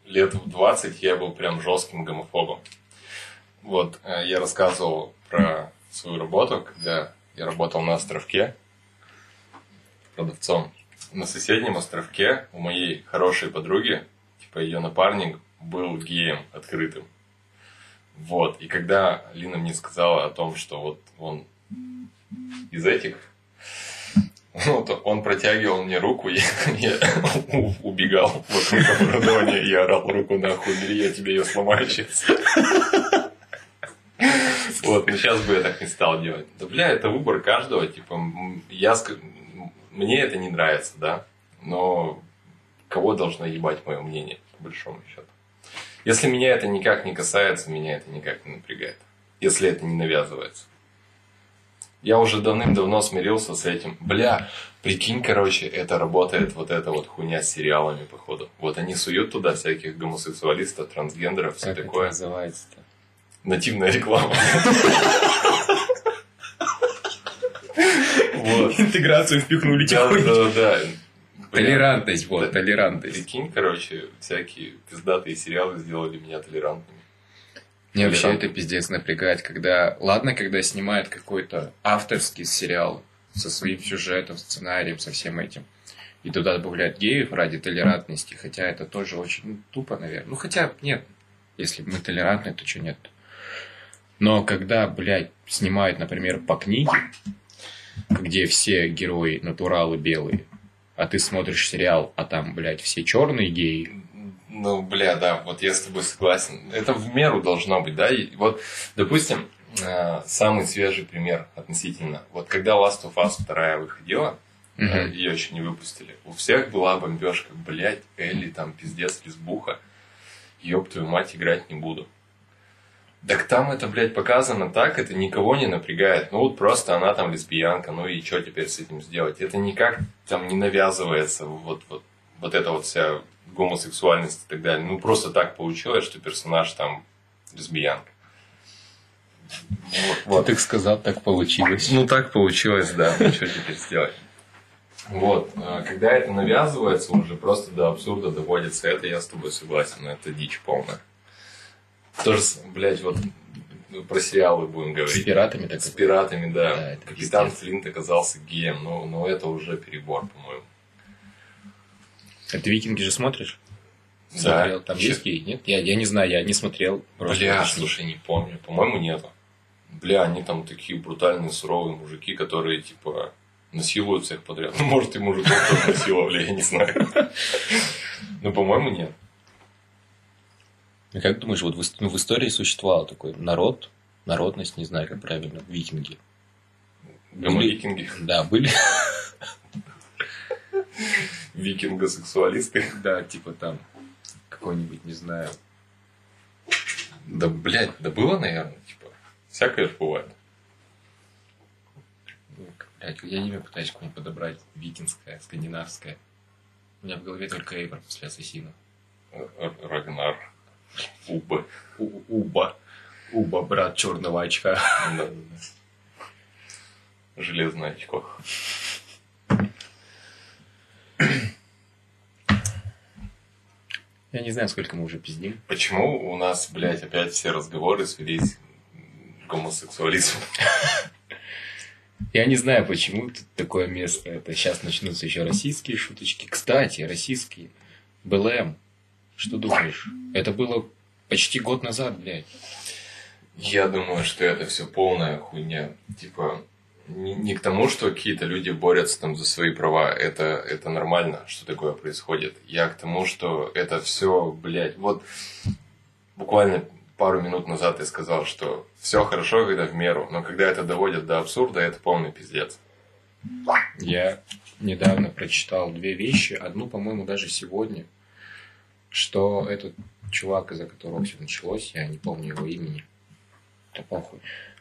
Лет в 20 я был прям жестким гомофобом. Вот, э, я рассказывал про свою работу, когда я работал на островке продавцом. На соседнем островке у моей хорошей подруги, типа ее напарник, был геем открытым. Вот, и когда Лина мне сказала о том, что вот он из этих, ну, то он протягивал мне руку, я, я убегал вокруг оборудования и орал руку нахуй, бери, я тебе ее сломаю сейчас. Вот, но сейчас бы я так не стал делать. Да, бля, это выбор каждого, типа, я, мне это не нравится, да, но кого должно ебать мое мнение, по большому счету. Если меня это никак не касается, меня это никак не напрягает. Если это не навязывается. Я уже давным-давно смирился с этим. Бля, прикинь, короче, это работает вот эта вот хуйня с сериалами, походу. Вот они суют туда всяких гомосексуалистов, трансгендеров, все Как это такое. называется-то? Нативная реклама. Вот. Интеграцию впихнули Да, да, да. Бля, Толерантность, вот, Да. толерантность. Прикинь, короче, всякие пиздатые сериалы сделали меня толерантными. Мне вообще это пиздец напрягает, когда... Ладно, когда снимают какой-то авторский сериал со своим сюжетом, сценарием, со всем этим. И туда добавляют геев ради толерантности, хотя это тоже очень ну, тупо, наверное. Ну, хотя, нет, если мы толерантны, то что нет? Но когда, блядь, снимают, например, по книге, где все герои натуралы белые, а ты смотришь сериал, а там, блядь, все черные геи, Ну, бля, да, вот я с тобой согласен. Это в меру должно быть, да? И вот, допустим, э, самый свежий пример относительно. Вот когда Last of Us 2 выходила, Мгм. ее еще не выпустили, у всех была бомбежка, блядь, Элли там пиздец, лесбуха. Ёб твою мать, играть не буду. Так там это, блядь, показано так, это никого не напрягает. Ну вот просто она там лесбиянка, ну и что теперь с этим сделать? Это никак там не навязывается вот, вот, вот эта вот вся гомосексуальность и так далее. Ну просто так получилось, что персонаж там лесбиянка. Вот, вот. Ты так сказал, так получилось. Ну, так получилось, да. Ну, что теперь сделать? Вот. а Когда это навязывается, уже просто до абсурда доводится. Это я с тобой согласен, это дичь полная. Тоже, с- блядь, вот про сериалы будем С говорить. пиратами так С пиратами, да. Да, Капитан пиздец. Флинт оказался геем, но, но это уже перебор, по-моему. А ты викинги же смотришь? Да. Смотрел. Там Чё? есть геи? Нет? Я, я не знаю, я не смотрел. Бля, слушай, не помню. По-моему, нету. Бля, они там такие брутальные, суровые мужики, которые, типа, насилуют всех подряд. Ну, может, и мужиков тоже насиловали, я не знаю. Ну, по-моему, нет. Ну, как думаешь, вот в, ну, в истории существовал такой народ, народность, не знаю, как правильно, викинги. Гомовикинги. Да, были. Викинго-сексуалисты. Да, типа там какой-нибудь, не знаю. Да, блядь, да было, наверное, типа. Всякое же бывает. ну, блядь, я не пытаюсь какое-нибудь подобрать викинское, скандинавское. У меня в голове только Эйбр после Ассасина. Рагнар. Уба. Уба. Уба, брат черного очка. Да, да, да. Железное очко. Я не знаю, сколько мы уже пиздим. Почему у нас, блядь, опять все разговоры свелись к гомосексуализму? Я не знаю, почему тут такое место. Это сейчас начнутся еще российские шуточки. Кстати, российские. БЛМ. Что думаешь? Это было почти год назад, блядь. Я думаю, что это все полная хуйня. Типа, не, не к тому, что какие-то люди борются там за свои права. Это, это нормально, что такое происходит. Я к тому, что это все, блядь, вот буквально пару минут назад я сказал, что все хорошо, когда в меру, но когда это доводят до абсурда, это полный пиздец. Я недавно прочитал две вещи. Одну, по-моему, даже сегодня. Что этот чувак, из-за которого все началось, я не помню его имени. Да похуй.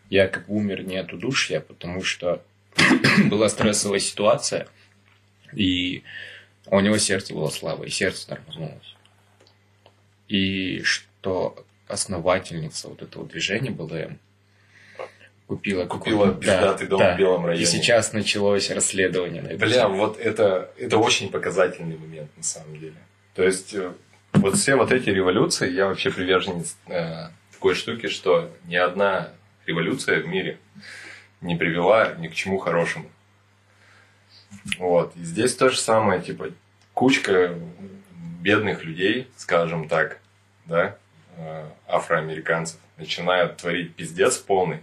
Я как умер не от удушья, потому что была стрессовая ситуация, и у него сердце было слабое, и сердце тормознулось. И что основательница вот этого движения БЛМ купила, Купила какой- пиздатый дом в Белом районе. И сейчас началось расследование на Бля, вот это, это очень показательный момент на самом деле. То есть, э, вот все вот эти революции, я вообще приверженец э, такой штуки, что ни одна революция в мире не привела ни к чему хорошему. Вот. И здесь то же самое, типа, кучка бедных людей, скажем так, да, э, афроамериканцев, начинают творить пиздец полный,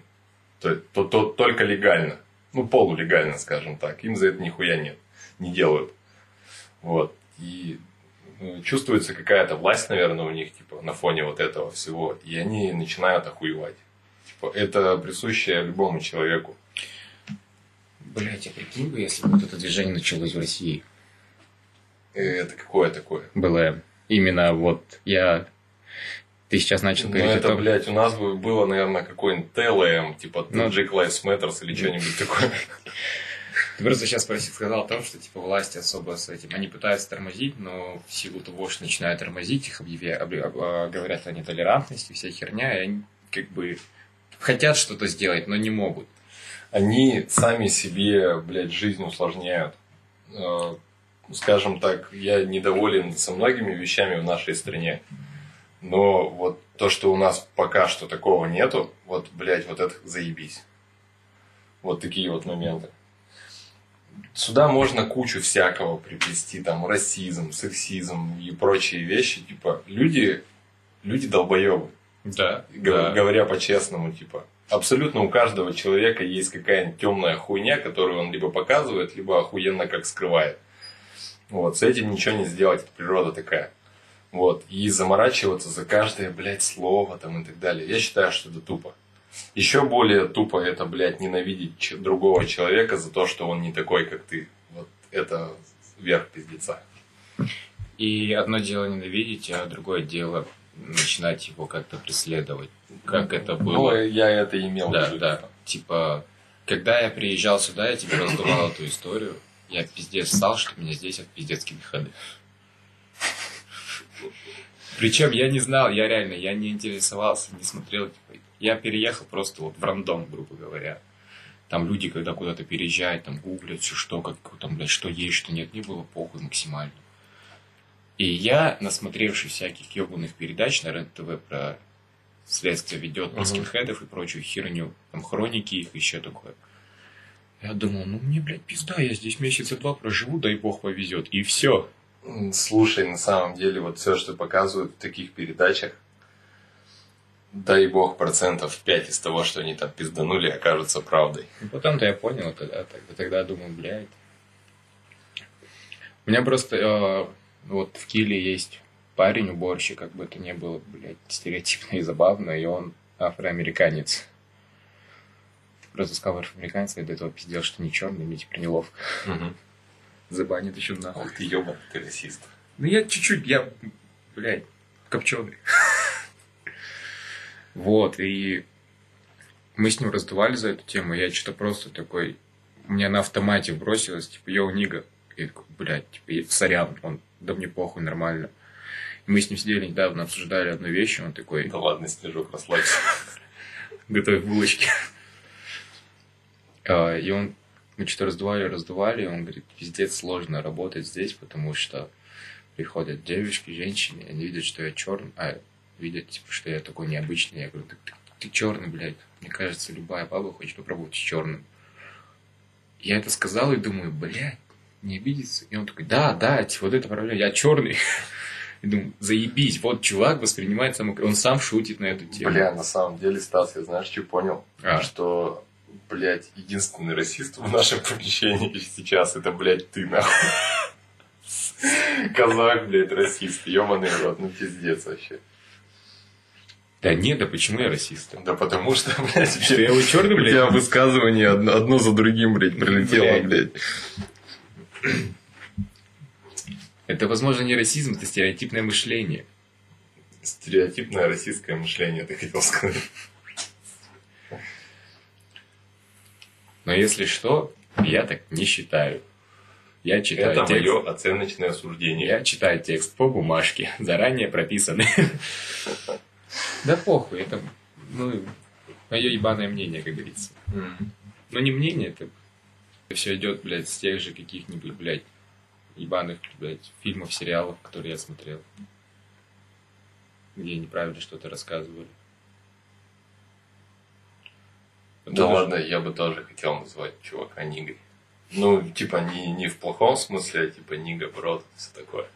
то, то, то только легально. Ну, полулегально, скажем так. Им за это нихуя нет. Не делают. Вот. И чувствуется какая-то власть, наверное, у них, типа, на фоне вот этого всего. И они начинают охуевать. Типа, это присуще любому человеку. Блять, а прикинь бы, если бы вот это движение началось в России. И это какое такое? БЛМ. Именно вот я... Ты сейчас начал Ну, говорить о это, том- блядь, у нас бы было, наверное, какой-нибудь ТЛМ, типа Ну. Tajik Lives Matters или что-нибудь такое. Ты просто сейчас сказал о том, что типа власти особо с этим. Они пытаются тормозить, но в силу того, что начинают тормозить, их объявя... об- об- а, говорят о нетолерантности, вся херня, и они как бы хотят что-то сделать, но не могут. Они сами себе, блядь, жизнь усложняют. Э, Скажем так, я недоволен со многими вещами в нашей стране. Но вот то, что у нас пока что такого нету, вот, блядь, вот это заебись. Вот такие вот моменты. Сюда можно кучу всякого приплести, там, расизм, сексизм и прочие вещи. Типа, люди, люди долбоебы. Да, Г- Говоря по-честному, типа, абсолютно у каждого человека есть какая-нибудь темная хуйня, которую он либо показывает, либо охуенно как скрывает. Вот, с этим ничего не сделать, это природа такая. Вот, и заморачиваться за каждое, блядь, слово там и так далее. Я считаю, что это тупо. Еще более тупо это, блядь, ненавидеть другого человека за то, что он не такой, как ты. Вот это верх пиздеца. И одно дело ненавидеть, а другое дело начинать его как-то преследовать. Как это было. Ну, я это имел в Да, виду. да. Типа, когда я приезжал сюда, я тебе раздавал эту историю. Я пиздец стал, что меня здесь от пиздецкие ходы. Причем я не знал, я реально, я не интересовался, не смотрел. Типа, я переехал просто вот в рандом, грубо говоря. Там люди, когда куда-то переезжают, там гуглят, все что, как там, блядь, что есть, что нет, мне было похуй максимально. И я, насмотревшись всяких ебаных передач на РЕН-ТВ про следствие ведет про Мгм. скинхедов и прочую херню, там хроники их, еще такое. Я думал, ну мне, блядь, пизда, я здесь месяца два проживу, дай бог повезет. И все. Слушай, на самом деле, вот все, что показывают в таких передачах, дай бог процентов 5 из того, что они там пизданули, окажутся правдой. И потом-то я понял, тогда, тогда, тогда думал, блядь. У меня просто э, вот в Киле есть парень уборщик, как бы это ни было, блядь, стереотипно и забавно, и он афроамериканец. Просто сказал афроамериканец, я до этого пиздел, что не черный, мне теперь неловко. Забанит еще нахуй. Ох ты ебан, ты расист. Ну я чуть-чуть, я, блядь, копченый. Вот, и мы с ним раздували за эту тему, я что-то просто такой, у меня на автомате бросилось, типа, йоу, нига. Я такой, блядь, типа, сорян, он да мне похуй, нормально. И мы с ним сидели недавно, обсуждали одну вещь, и он такой, Да ладно, Снежок, расслабься. готовь булочки. А, И он, мы что-то раздували, раздували, и он говорит, пиздец сложно работать здесь, потому что приходят девушки, женщины, они видят, что я черный, а, видят, типа, что я такой необычный. Я говорю, ты, ты, черный, блядь. Мне кажется, любая баба хочет попробовать с черным. Я это сказал и думаю, блядь, не обидится. И он такой, да, да, типа, вот это проблема, я черный. И думаю, заебись, вот чувак воспринимает саму... Он сам шутит на эту тему. Бля, на самом деле, Стас, я знаешь, что понял? А. Что, блядь, единственный расист в нашем помещении сейчас, это, блядь, ты, нахуй. Казах, блядь, расист. Ёбаный рот, ну пиздец вообще. Да нет, да почему я расист? Да потому что, блядь, Что я у черный, у тебя высказывание одно, одно за другим, блядь, прилетело, Блядь. блядь. Это, возможно, не расизм, это стереотипное мышление. Стереотипное российское мышление, ты хотел сказать. Но если что, я так не считаю. Я читаю Это текст. мое оценочное суждение. Я читаю текст по бумажке, заранее прописанный. Да похуй, это ну, мое ебаное мнение, как говорится. М. Но не мнение, это все идет, блядь, с тех же каких-нибудь, блядь, ебаных, блядь, фильмов, сериалов, которые я смотрел. Где неправильно что-то рассказывали. Да Тоже- ладно, я бы тоже хотел назвать чувака Нигой. Ну, типа, не, не в плохом смысле, а типа Нига, брод, все такое.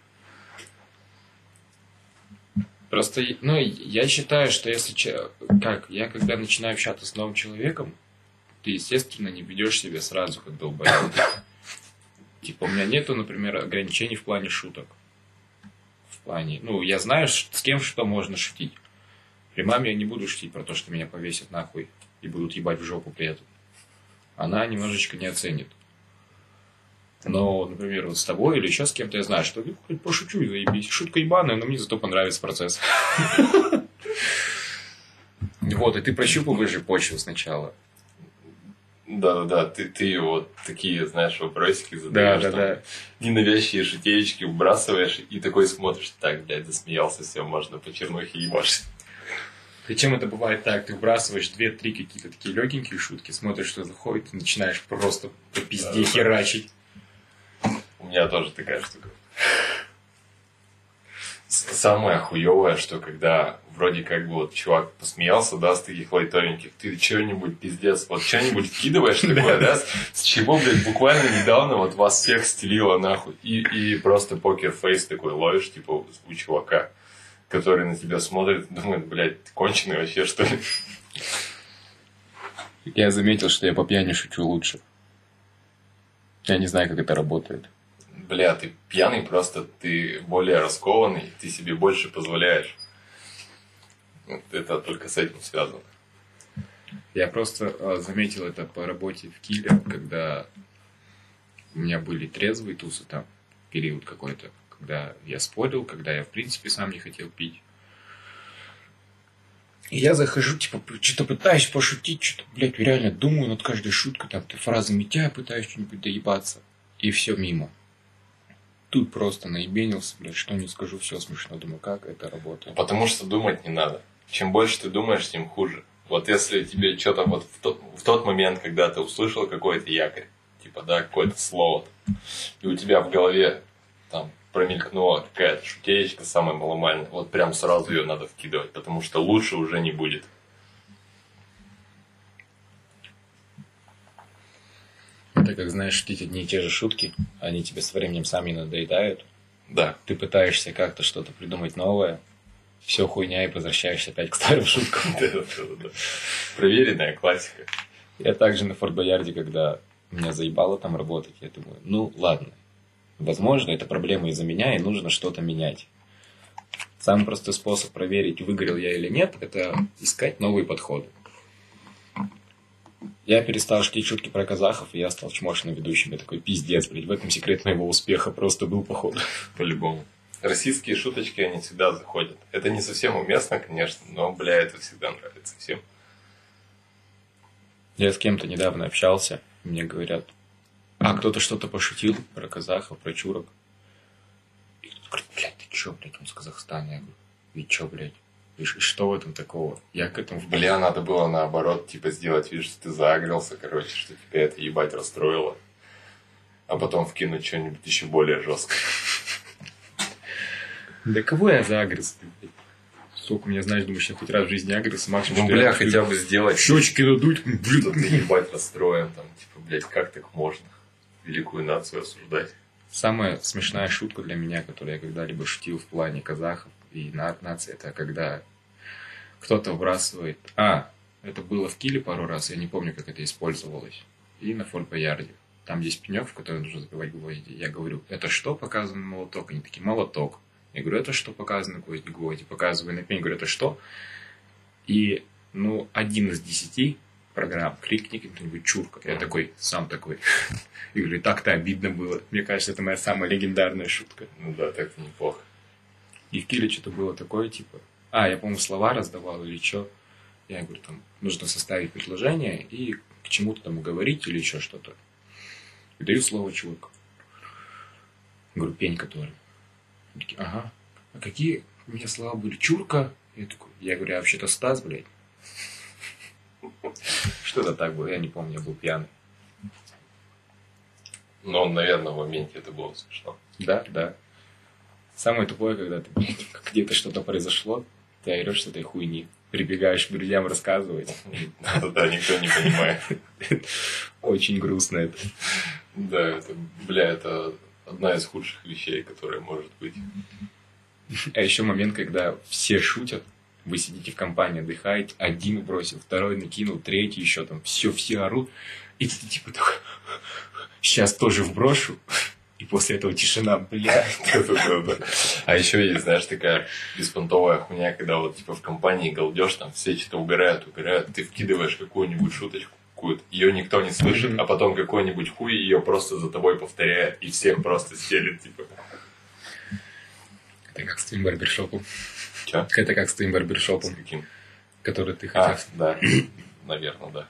Просто, ну, я считаю, что если... Как? Я когда начинаю общаться с новым человеком, ты, естественно, не ведешь себя сразу, как долбоеб. Типа, у меня нету, например, ограничений в плане шуток. В плане... Ну, я знаю, с кем что можно шутить. При маме я не буду шутить про то, что меня повесят нахуй и будут ебать в жопу при этом. Она немножечко не оценит. Но, например, вот с тобой или еще с кем-то я знаю, что хоть пошучу и заебись. Шутка ебаная, но мне зато понравится процесс. Вот, и ты прощупываешь же почву сначала. Да-да-да, ты, ты вот такие, знаешь, вопросики Да, задаешь. да, там, да. Ненавязчивые шутеечки вбрасываешь и такой смотришь, так, блядь, засмеялся, все, можно по чернухе ебашить. Причем это бывает так, ты вбрасываешь две-три какие-то такие легенькие шутки, смотришь, что заходит, и начинаешь просто по пизде Да. херачить. У меня тоже такая штука. Самое хуевое, что когда вроде как бы вот чувак посмеялся, да, с таких лайтовеньких, ты что-нибудь пиздец, вот что-нибудь вкидываешь такое, да, с чего, блядь, буквально недавно вот вас всех стелило нахуй, и, и просто покер-фейс такой ловишь, типа, у чувака, который на тебя смотрит, думает, блядь, ты конченый вообще, что ли? Я заметил, что я по пьяни шучу лучше. Я не знаю, как это работает. Бля, ты пьяный просто, ты более раскованный, ты себе больше позволяешь. Вот Это только с этим связано. Я просто а, заметил это по работе в Киле, когда у меня были трезвые тусы там, период какой-то, когда я спорил, когда я в принципе сам не хотел пить. И я захожу, типа, что-то пытаюсь пошутить, что-то, блядь, реально думаю над каждой шуткой, там, ты фразы митя, пытаюсь что-нибудь доебаться. И все мимо. Тут просто наебенился, блядь, что не скажу, все смешно. Думаю, как это работает. Потому что думать не надо. Чем больше ты думаешь, тем хуже. Вот если тебе что-то вот в тот, в тот момент, когда ты услышал какой-то якорь, типа, да, какое-то слово, и у тебя в голове там промелькнула какая-то шутеечка самая маломальная, вот прям сразу ее надо вкидывать, потому что лучше уже не будет. Это как, знаешь, шутить одни и те же шутки, они тебе со временем сами надоедают. Да. Ты пытаешься как-то что-то придумать новое, все хуйня, и возвращаешься опять к старым шуткам. Проверенная классика. Я также на Форт Боярде, когда меня заебало там работать, я думаю, ну ладно, возможно, это проблема из-за меня, и нужно что-то менять. Самый простой способ проверить, выгорел я или нет, это искать новые подходы. Я перестал шутить шутки про казахов, и я стал чмошным ведущим. Я такой, пиздец, блядь, в этом секрет моего успеха просто был, походу. По-любому. Российские шуточки, они всегда заходят. Это не совсем уместно, конечно, но, бля, это всегда нравится всем. Я с кем-то недавно общался, и мне говорят, а кто-то что-то пошутил про казахов, про чурок. Говорит, блядь, ты чё, блядь, он с Казахстана. Я говорю, и чё, блядь? И что в этом такого? Я к этому... Бля, надо было наоборот, типа, сделать вид, что ты загрелся, короче, что тебя это ебать расстроило. А потом вкинуть что-нибудь еще более жесткое. Да кого я загрыз? Сука, меня, знаешь, думаешь, я хоть раз в жизни агрес, максимум, Ну, бля, я хотя бы сделать, щечки надуть, блядь. ты ебать расстроен, там, типа, блядь, как так можно великую нацию осуждать? Самая смешная шутка для меня, которую я когда-либо шутил в плане казахов и на- нации, это когда кто-то выбрасывает... А, это было в Киле пару раз, я не помню, как это использовалось. И на Форт Боярде. Там есть пенек, в который нужно забивать гвозди. Я говорю, это что показано молоток? Они такие, молоток. Я говорю, это что показано гвозди? Гвозди. Показываю на пень, говорю, это что? И, ну, один из десяти программ, кликни кто-нибудь чурка. Я такой, сам такой. И говорю, так-то обидно было. Мне кажется, это моя самая легендарная шутка. Ну да, так-то неплохо. И в Киле что-то было такое, типа... А, я, по-моему, слова раздавал или что. Я говорю, там, нужно составить предложение и к чему-то там говорить или еще что-то. И даю слово чуваку. Говорю, пень который. Они такие, ага. А какие у меня слова были? Чурка? Я такой, я говорю, я вообще-то Стас, блядь. Что-то так было, я не помню, я был пьяный. Но, наверное, в моменте это было смешно. Да, да. Самое тупое, когда ты, где-то что-то произошло, ты орешь с этой хуйни, прибегаешь к друзьям рассказывать. Да, никто не понимает. Очень грустно это. Да, это, бля, это одна из худших вещей, которая может быть. А еще момент, когда все шутят, вы сидите в компании, отдыхаете, один бросил, второй накинул, третий еще там, все, все орут, и ты типа такой, сейчас тоже вброшу, и после этого тишина, бля. А еще есть, знаешь, такая беспонтовая хуйня, когда вот типа в компании галдеж, там все что-то убирают, убирают, ты вкидываешь какую-нибудь шуточку, какую-то, ее никто не слышит, Мгм. а потом какой-нибудь хуй ее просто за тобой повторяет, и всех просто стелит, типа. Это как с твоим барбершопом. Че? Это как с твоим С барбершопом, каким? который ты хотел. А, да. Наверное, да.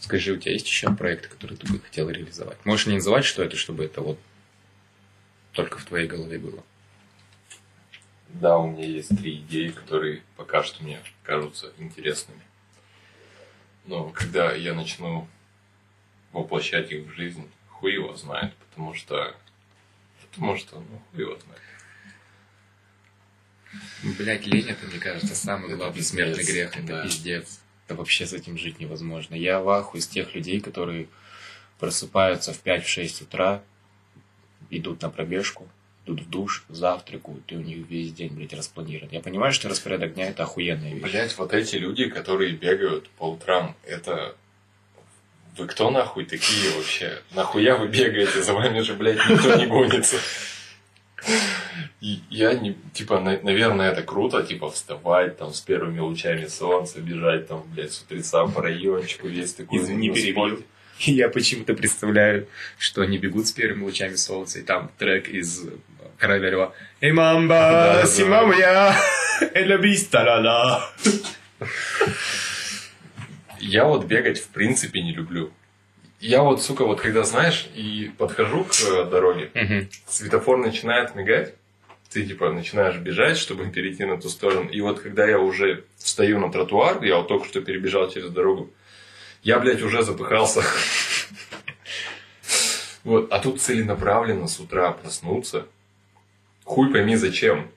Скажи, у тебя есть еще проекты, которые ты бы хотел реализовать? Можешь не называть, что это, чтобы это вот только в твоей голове было. Да, у меня есть три идеи, которые пока что мне кажутся интересными. Но когда я начну воплощать их в жизнь, хуй его знает, потому что... Потому что, ну, хуй его знает. Блять, лень это, мне кажется, самый главный смертный грех. Это да. пиздец. Это вообще с этим жить невозможно. Я в ахуе из тех людей, которые просыпаются в 5-6 утра, идут на пробежку, идут в душ, завтракают, и у них весь день, блядь, распланирован. Я понимаю, что распорядок дня это охуенная вещь. Блять, вот эти люди, которые бегают по утрам, это... Вы кто нахуй такие вообще? Нахуя вы бегаете? За вами же, блядь, никто не гонится. И я не, типа, на- наверное, это круто, типа, вставать там с первыми лучами солнца, бежать там, блядь, с утреца по райончику, весь такой Извини. И я почему-то представляю, что они бегут с первыми лучами солнца, и там трек из э, Короля Льва. «Эй, мамба, да. симамуя, эля биста ла Я вот бегать в принципе не люблю. Я вот, сука, вот когда, знаешь, и подхожу к э, дороге, светофор начинает мигать, ты типа начинаешь бежать, чтобы перейти на ту сторону. И вот когда я уже встаю на тротуар, я вот только что перебежал через дорогу, я, блядь, уже запыхался. Вот, а тут целенаправленно с утра проснуться. Хуй пойми зачем.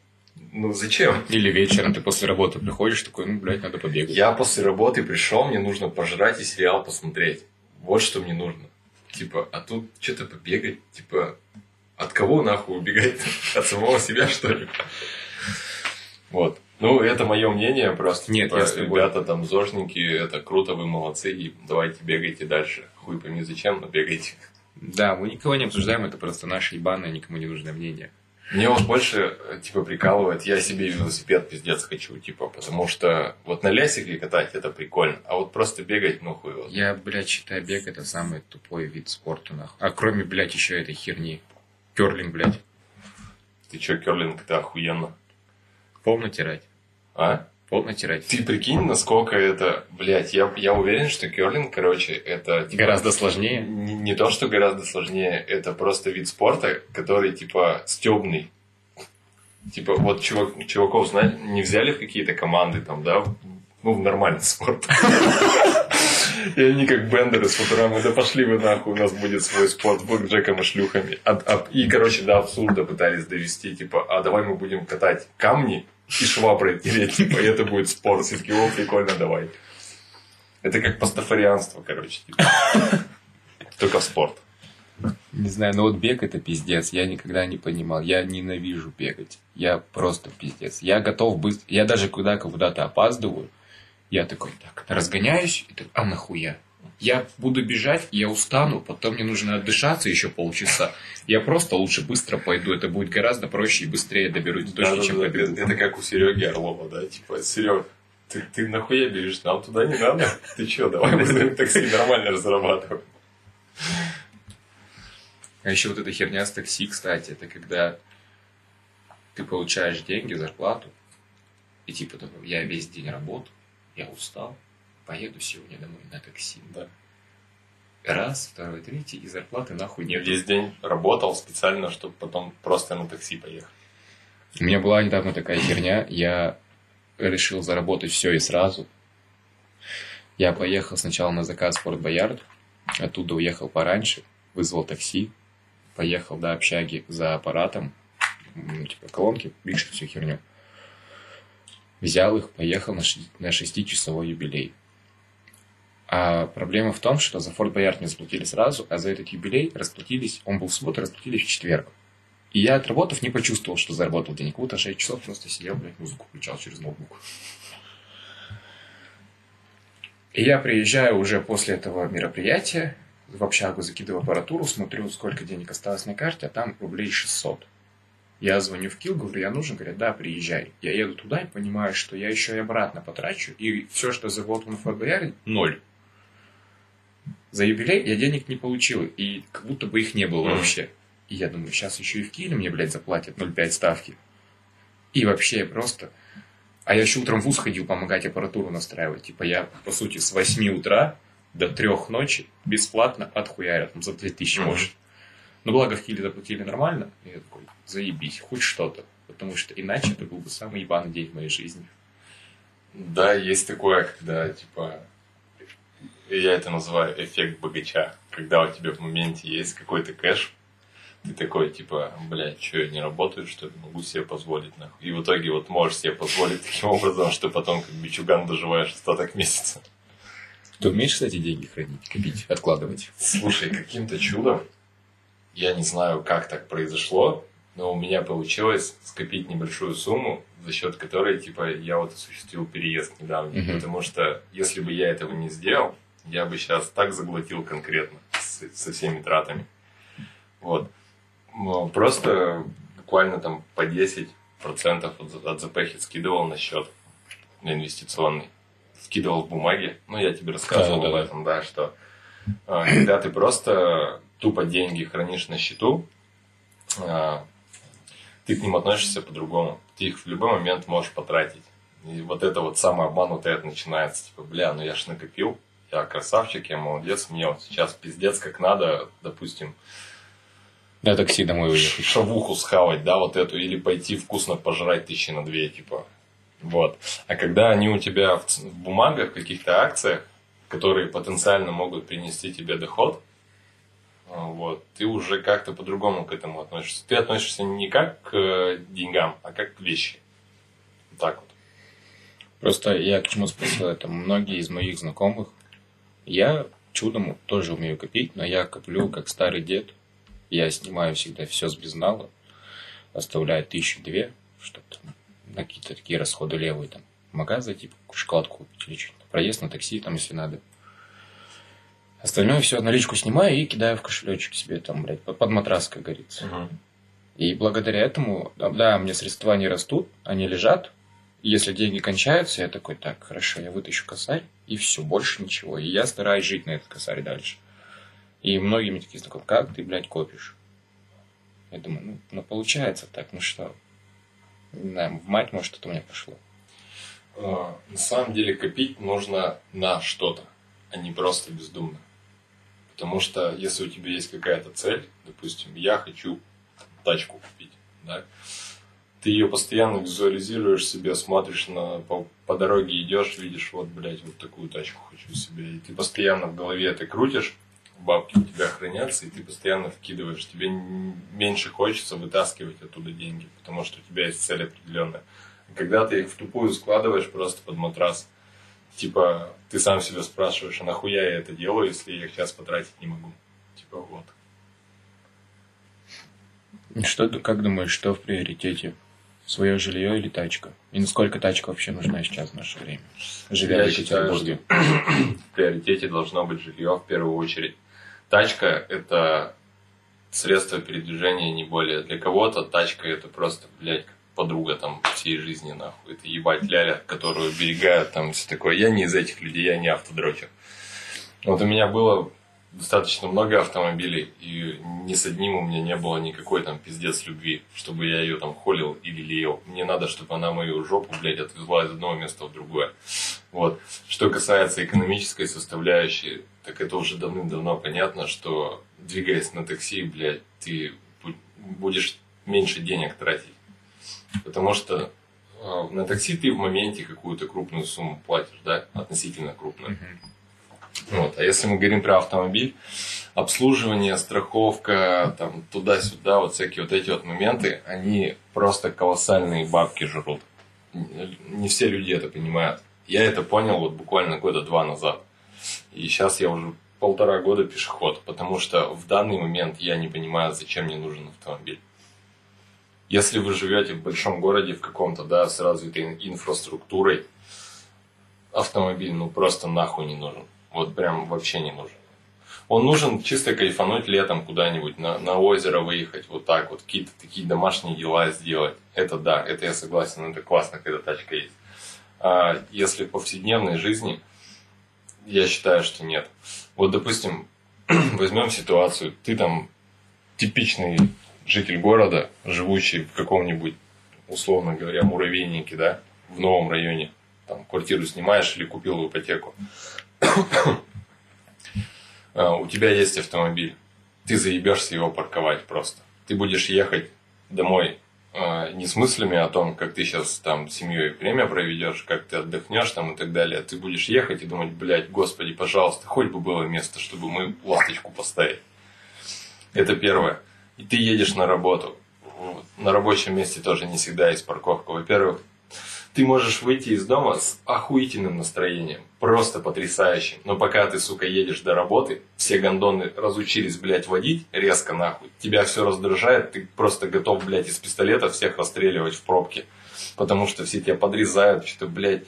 Ну зачем? Или вечером ты после работы приходишь, такой, ну, блядь, надо побегать. Я после работы пришел, мне нужно пожрать и сериал посмотреть. Вот что мне нужно. Типа, а тут что-то побегать, типа, от кого нахуй убегать? От самого себя, что ли? Вот. Ну, это мое мнение, просто. Нет, типа, я ребята там зожники, это круто, вы молодцы, и давайте бегайте дальше. Хуй пойми зачем, но бегайте. Да, мы никого не обсуждаем, это просто наше ебаное, никому не нужное мнение. Мне вот больше, э, типа, прикалывает, я себе велосипед пиздец хочу, типа, потому что вот на лясике катать это прикольно, а вот просто бегать, ну хуй его. Я, блядь, считаю, бег это самый тупой вид спорта, нахуй. А кроме, блядь, еще этой херни. Керлинг, блядь. Ты чё, керлинг, это охуенно. Пол натирать. А? Пол натирать. Ты прикинь, насколько это, блядь, я, я уверен, что керлинг, короче, это... Типа, Гораздо сложнее. Не, не то, что гораздо сложнее, это просто вид спорта, который, типа, стебный. Типа, вот чувак, чуваков, знаешь, не взяли в какие-то команды там, да, ну, в нормальный спорт. И они как бендеры с утра, да пошли вы нахуй, у нас будет свой спорт, с Джеком и шлюхами. А, а, и, короче, до абсурда пытались довести, типа, а давай мы будем катать камни и шваброй тереть, типа, и это будет спорт. Все таки о, прикольно, давай. Это как пастафарианство, короче, типа. Только в спорт. Не знаю, но вот бег это пиздец. Я никогда не понимал. Я ненавижу бегать. Я просто пиздец. Я готов быстро. Я даже куда куда-то опаздываю. Я такой, так, разгоняюсь, и так, а нахуя? Я буду бежать, я устану, потом мне нужно отдышаться еще полчаса. Я просто лучше быстро пойду, это будет гораздо проще и быстрее доберусь до точки, Да, чем да, побегу. Это, это как у Сереги Орлова, да, типа, Серег, ты, ты нахуя бежишь, нам туда не надо. Ты че, давай вызовем такси, нормально разрабатываем. А еще вот эта херня с такси, кстати, это когда ты получаешь деньги, зарплату, и типа я весь день работаю, я устал, поеду сегодня домой на такси. Да. Раз, второй, третий, и зарплаты нахуй нет. весь день работал специально, чтобы потом просто на такси поехать. У меня была недавно такая херня, я решил заработать все и сразу. Я поехал сначала на заказ в Форт Боярд, оттуда уехал пораньше, вызвал такси, поехал до общаги за аппаратом, ну, типа колонки, пишет всю херню. Взял их, поехал на, ши- на шестичасовой юбилей. А проблема в том, что за Форт Боярд не заплатили сразу, а за этот юбилей расплатились, он был в субботу, расплатились в четверг. И я, отработав, не почувствовал, что заработал денег. Вот, а 6 часов просто сидел, блядь, музыку включал через ноутбук. И я приезжаю уже после этого мероприятия, в общагу закидываю аппаратуру, смотрю, сколько денег осталось на карте, а там рублей 600. Я звоню в Кил, говорю, я нужен, говорят, да, приезжай. Я еду туда и понимаю, что я еще и обратно потрачу, и все, что заработал на Форт Боярде, ноль. За юбилей я денег не получил, и как будто бы их не было Мгм. вообще. И я думаю, сейчас еще и в Киеве мне, блядь, заплатят 0,5 ставки. И вообще просто... А я еще утром в ВУЗ ходил помогать аппаратуру настраивать. Типа я, по сути, с 8 утра до 3 ночи бесплатно отхуярят. За 2000 Мгм. может. Но благо в Киеве заплатили нормально. И я такой, заебись, хоть что-то. Потому что иначе это был бы самый ебаный день в моей жизни. Да, есть такое, когда, типа, я это называю эффект богача. Когда у тебя в моменте есть какой-то кэш, ты такой, типа, блядь, что, я не работаю, что ли? Могу себе позволить, нахуй. И в итоге вот можешь себе позволить таким образом, что потом как бичуган доживаешь остаток месяца. Ты умеешь, кстати, деньги хранить, копить, откладывать? Слушай, каким-то чудом, я не знаю, как так произошло, но у меня получилось скопить небольшую сумму, за счет которой, типа, я вот осуществил переезд недавно. Мгм. Потому что, если бы я этого не сделал, я бы сейчас так заглотил конкретно с- со всеми тратами. Вот. Но просто буквально там по 10% от, от ЗПХи скидывал на счет на инвестиционный. Скидывал в бумаге. Ну, я тебе рассказывал Да-да-да. об этом, да, что а, когда ты просто тупо деньги хранишь на счету, а, ты к ним относишься по-другому. Ты их в любой момент можешь потратить. И вот это вот самообман вот это начинается. Типа, бля, ну я ж накопил, я красавчик, я молодец, мне вот сейчас пиздец как надо, допустим, На такси домой уехать. шавуху схавать, да, вот эту, или пойти вкусно пожрать тысячи на две, типа. Вот. А когда они у тебя в, в бумагах, в каких-то акциях, которые потенциально могут принести тебе доход, а, вот, ты уже как-то по-другому к этому относишься. Ты относишься не как к э, деньгам, а как к вещи. Вот так вот. Просто я к чему спросил это. Многие из моих знакомых, я чудом тоже умею копить, но я коплю как старый дед. Я снимаю всегда все с безнала, оставляю тысячу две, чтобы там на какие-то такие расходы левые, там, в магаз зайти, шоколадку купить или что-то. Проезд на такси, там, если надо. Остальное все наличку снимаю и кидаю в кошелечек себе, там, блядь, под, матрас, как говорится. И благодаря этому, да, да, мне средства не растут, они лежат. Если деньги кончаются, я такой, так, хорошо, я вытащу косарь, и все, больше ничего. И я стараюсь жить на этот косарь дальше. И многие мне такие знакомые, как ты, блядь, копишь? Я думаю, ну, ну получается так, ну что? Не знаю, в мать, может, это у меня пошло. э, на самом деле копить нужно на что-то, а не просто бездумно. Потому что если у тебя есть какая-то цель, допустим, я хочу тачку купить, да, ты ее постоянно визуализируешь себе, смотришь на, по, по дороге идешь, видишь, вот, блядь, вот такую тачку хочу себе. И ты постоянно в голове это крутишь, бабки у тебя хранятся, и ты постоянно вкидываешь. Тебе меньше хочется вытаскивать оттуда деньги, потому что у тебя есть цель определенная. когда ты их в тупую складываешь просто под матрас, типа, ты сам себя спрашиваешь, а нахуя я это делаю, если я их сейчас потратить не могу? Типа, вот. Что, как думаешь, что в приоритете? Свое жилье или тачка? И насколько тачка вообще нужна сейчас в наше время? Живя я в Екатеринбурге. в приоритете должно быть жилье в первую очередь. Тачка – это средство передвижения, не более. Для кого-то тачка – это просто, блядь, подруга там всей жизни, нахуй. Это ебать ляля, которую берегают там все такое. Я не из этих людей, я не автодрочер. Вот у меня было достаточно много автомобилей, и ни с одним у меня не было никакой там пиздец любви, чтобы я ее там холил или леял. Мне надо, чтобы она мою жопу, блядь, отвезла из одного места в другое. Вот. Что касается экономической составляющей, так это уже давным-давно понятно, что двигаясь на такси, блядь, ты будешь меньше денег тратить. Потому что э, на такси ты в моменте какую-то крупную сумму платишь, да, относительно крупную. Вот. А если мы говорим про автомобиль, обслуживание, страховка, там, туда-сюда, вот всякие вот эти вот моменты, они просто колоссальные бабки жрут. Не все люди это понимают. Я это понял вот буквально года два назад. И сейчас я уже полтора года пешеход, потому что в данный момент я не понимаю, зачем мне нужен автомобиль. Если вы живете в большом городе в каком-то, да, с развитой инфраструктурой, автомобиль ну просто нахуй не нужен. Вот прям вообще не нужен. Он нужен чисто кайфануть летом куда-нибудь, на, на озеро выехать, вот так вот, какие-то такие домашние дела сделать. Это да, это я согласен, это классно, когда тачка есть. А если в повседневной жизни, я считаю, что нет. Вот, допустим, возьмем ситуацию, ты там типичный житель города, живущий в каком-нибудь, условно говоря, муравейнике, да, в новом районе, там квартиру снимаешь или купил в ипотеку. А, у тебя есть автомобиль, ты заебешься его парковать просто. Ты будешь ехать домой а, не с мыслями о том, как ты сейчас там с семьей время проведешь, как ты отдохнешь там и так далее. Ты будешь ехать и думать, блядь, господи, пожалуйста, хоть бы было место, чтобы мы ласточку поставить. Это первое. И ты едешь на работу. На рабочем месте тоже не всегда есть парковка. Во-первых, ты можешь выйти из дома с охуительным настроением, просто потрясающим. Но пока ты, сука, едешь до работы, все гондоны разучились, блядь, водить резко нахуй. Тебя все раздражает, ты просто готов, блядь, из пистолета всех расстреливать в пробке. Потому что все тебя подрезают, что, блядь,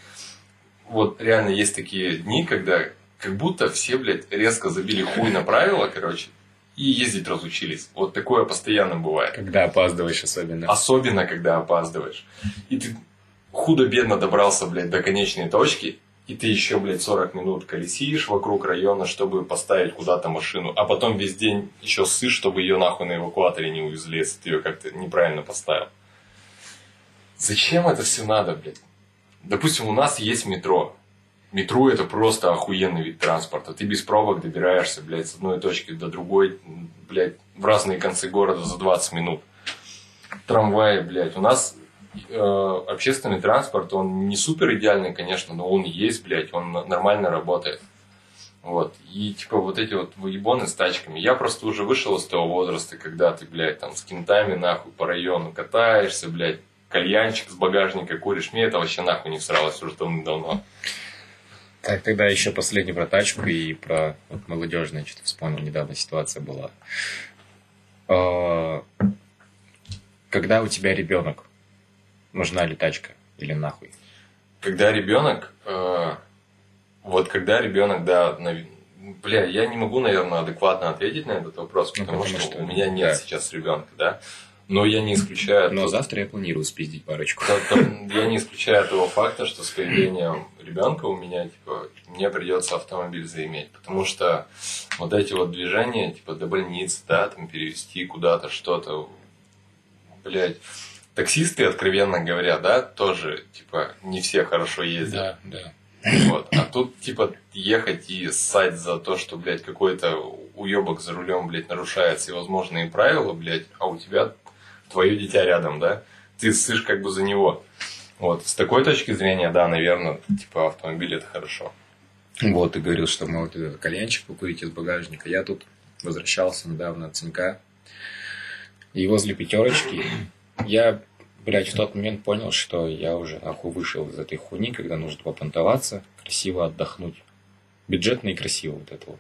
вот реально есть такие дни, когда как будто все, блядь, резко забили хуй на правила, короче, и ездить разучились. Вот такое постоянно бывает. Когда опаздываешь особенно. Особенно, когда опаздываешь. И ты худо-бедно добрался, блядь, до конечной точки, и ты еще, блядь, 40 минут колесишь вокруг района, чтобы поставить куда-то машину, а потом весь день еще сышь, чтобы ее нахуй на эвакуаторе не увезли, если ты ее как-то неправильно поставил. Зачем это все надо, блядь? Допустим, у нас есть метро. Метро это просто охуенный вид транспорта. Ты без пробок добираешься, блядь, с одной точки до другой, блядь, в разные концы города за 20 минут. Трамваи, блядь. У нас общественный транспорт, он не супер идеальный, конечно, но он есть, блядь, он нормально работает. Вот. И типа вот эти вот выебоны с тачками. Я просто уже вышел из того возраста, когда ты, блядь, там с кентами нахуй по району катаешься, блядь, кальянчик с багажника куришь. Мне это вообще нахуй не всралось уже давно. Так, тогда еще последний про тачку и про вот, молодежное, что-то вспомнил, недавно ситуация была. А, когда у тебя ребенок, нужна ли тачка или нахуй? Когда ребенок, э, вот когда ребенок, да, на, бля, я не могу, наверное, адекватно ответить на этот вопрос, потому, ну, потому что, что у меня нет да. сейчас ребенка, да. Но я не исключаю... Но тот... завтра я планирую спиздить парочку. То, то, я не исключаю того факта, что с появлением ребенка у меня, типа, мне придется автомобиль заиметь. Потому что вот эти вот движения, типа, до больницы, да, там, перевести куда-то что-то, блядь, Таксисты, откровенно говоря, да, тоже, типа, не все хорошо ездят. Да, да. Вот. А тут, типа, ехать и ссать за то, что, блядь, какой-то уебок за рулем, блядь, нарушает всевозможные правила, блядь, а у тебя твое дитя рядом, да? Ты ссышь как бы за него. Вот. С такой точки зрения, да, наверное, типа, автомобиль это хорошо. Вот, ты говорил, что мол, кальянчик покурить из багажника. Я тут возвращался недавно от Цинка. И возле пятерочки я, блядь, в тот момент понял, что я уже нахуй вышел из этой хуйни, когда нужно попонтоваться, красиво отдохнуть. Бюджетно и красиво вот это вот.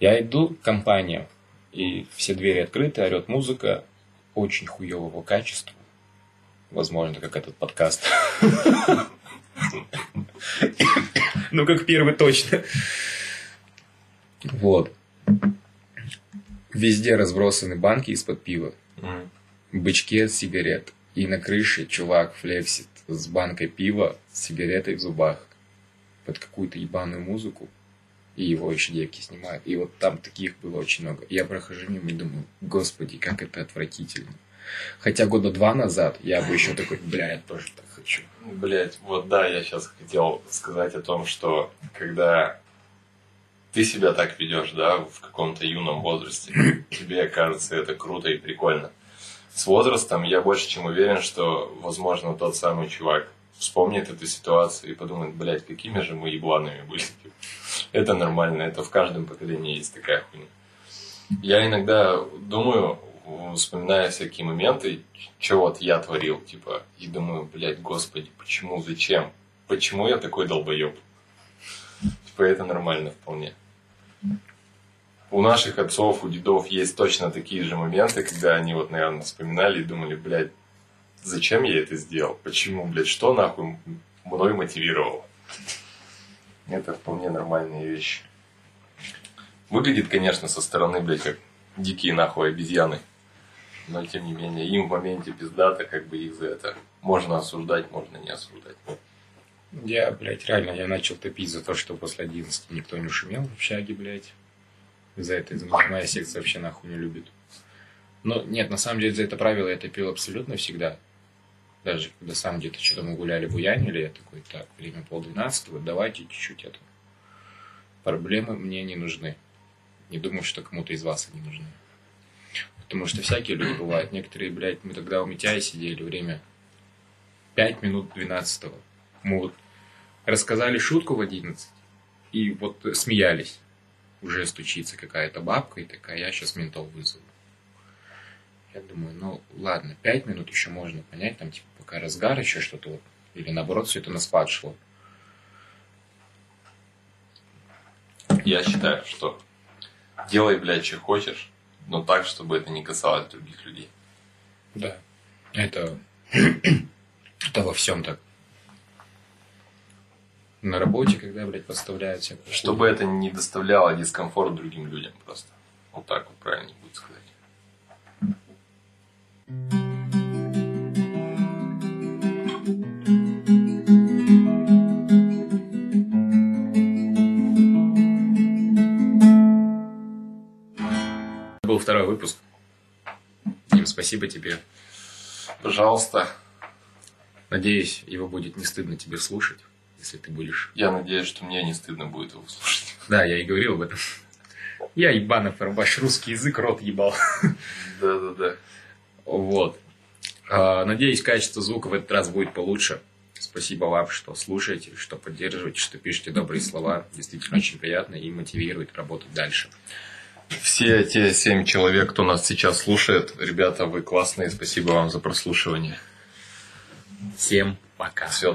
Я иду в компанию, и все двери открыты, орет музыка очень хуевого качества. Возможно, как этот подкаст. Ну, как первый точно. Вот. Везде разбросаны банки из-под пива, бычки от сигарет. И на крыше чувак флексит с банкой пива, с сигаретой в зубах. Под какую-то ебаную музыку. И его еще девки снимают. И вот там таких было очень много. Я прохожу мимо и думаю, господи, как это отвратительно. Хотя года два назад я бы еще такой, бля, я тоже так хочу. Блять, вот да, я сейчас хотел сказать о том, что когда ты себя так ведешь, да, в каком-то юном возрасте, тебе кажется это круто и прикольно. С возрастом я больше чем уверен, что, возможно, тот самый чувак вспомнит эту ситуацию и подумает, блядь, какими же мы ебланами были. Это нормально, это в каждом поколении есть такая хуйня. Я иногда думаю, вспоминая всякие моменты, что вот я творил, типа, и думаю, блядь, господи, почему, зачем? Почему я такой долбоеб? Типа, это нормально вполне. У наших отцов, у дедов есть точно такие же моменты, когда они вот, наверное, вспоминали и думали, блядь, зачем я это сделал? Почему, блядь, что нахуй мной мотивировало? Это вполне нормальные вещи. Выглядит, конечно, со стороны, блядь, как дикие нахуй обезьяны. Но, тем не менее, им в моменте пиздато, как бы их за это можно осуждать, можно не осуждать. Я, блядь, реально, я начал топить за то, что после 11 никто не шумел в общаге, блядь. За это моя секция вообще нахуй не любит. Но нет, на самом деле за это правило я топил абсолютно всегда. Даже когда сам где-то что-то мы гуляли, буянили, я такой, так, время полдвенадцатого, давайте чуть-чуть это. Проблемы мне не нужны. Не думаю, что кому-то из вас они нужны. Потому что всякие люди бывают. Некоторые, блядь, мы тогда у Митяя сидели, время 5 минут 12 Мы вот рассказали шутку в 11 и вот смеялись. Уже стучится какая-то бабка и такая, я сейчас ментов вызову. Я думаю, ну ладно, 5 минут еще можно понять, там типа пока разгар, еще что-то вот. Или наоборот, все это на спад шло. Я считаю, что делай, блядь, что хочешь, но так, чтобы это не касалось других людей. Да. Это, это во всем так. На работе, когда, блядь, подставляют всякую Чтобы это не доставляло дискомфорт другим людям просто. Вот так вот правильно будет сказать. был второй выпуск. Дим, спасибо тебе. Пожалуйста. Надеюсь, его будет не стыдно тебе слушать, если ты будешь... Я надеюсь, что мне не стыдно будет его слушать. Да, я и говорил об этом. Я ебанов, ваш русский язык рот ебал. Да-да-да. Вот. А, Надеюсь, качество звука в этот раз будет получше. Спасибо вам, что слушаете, что поддерживаете, что пишете добрые слова. Действительно очень приятно и мотивирует работать дальше. Все те семь человек, кто нас сейчас слушает, ребята, вы классные. Спасибо вам за прослушивание. Всем пока. Все,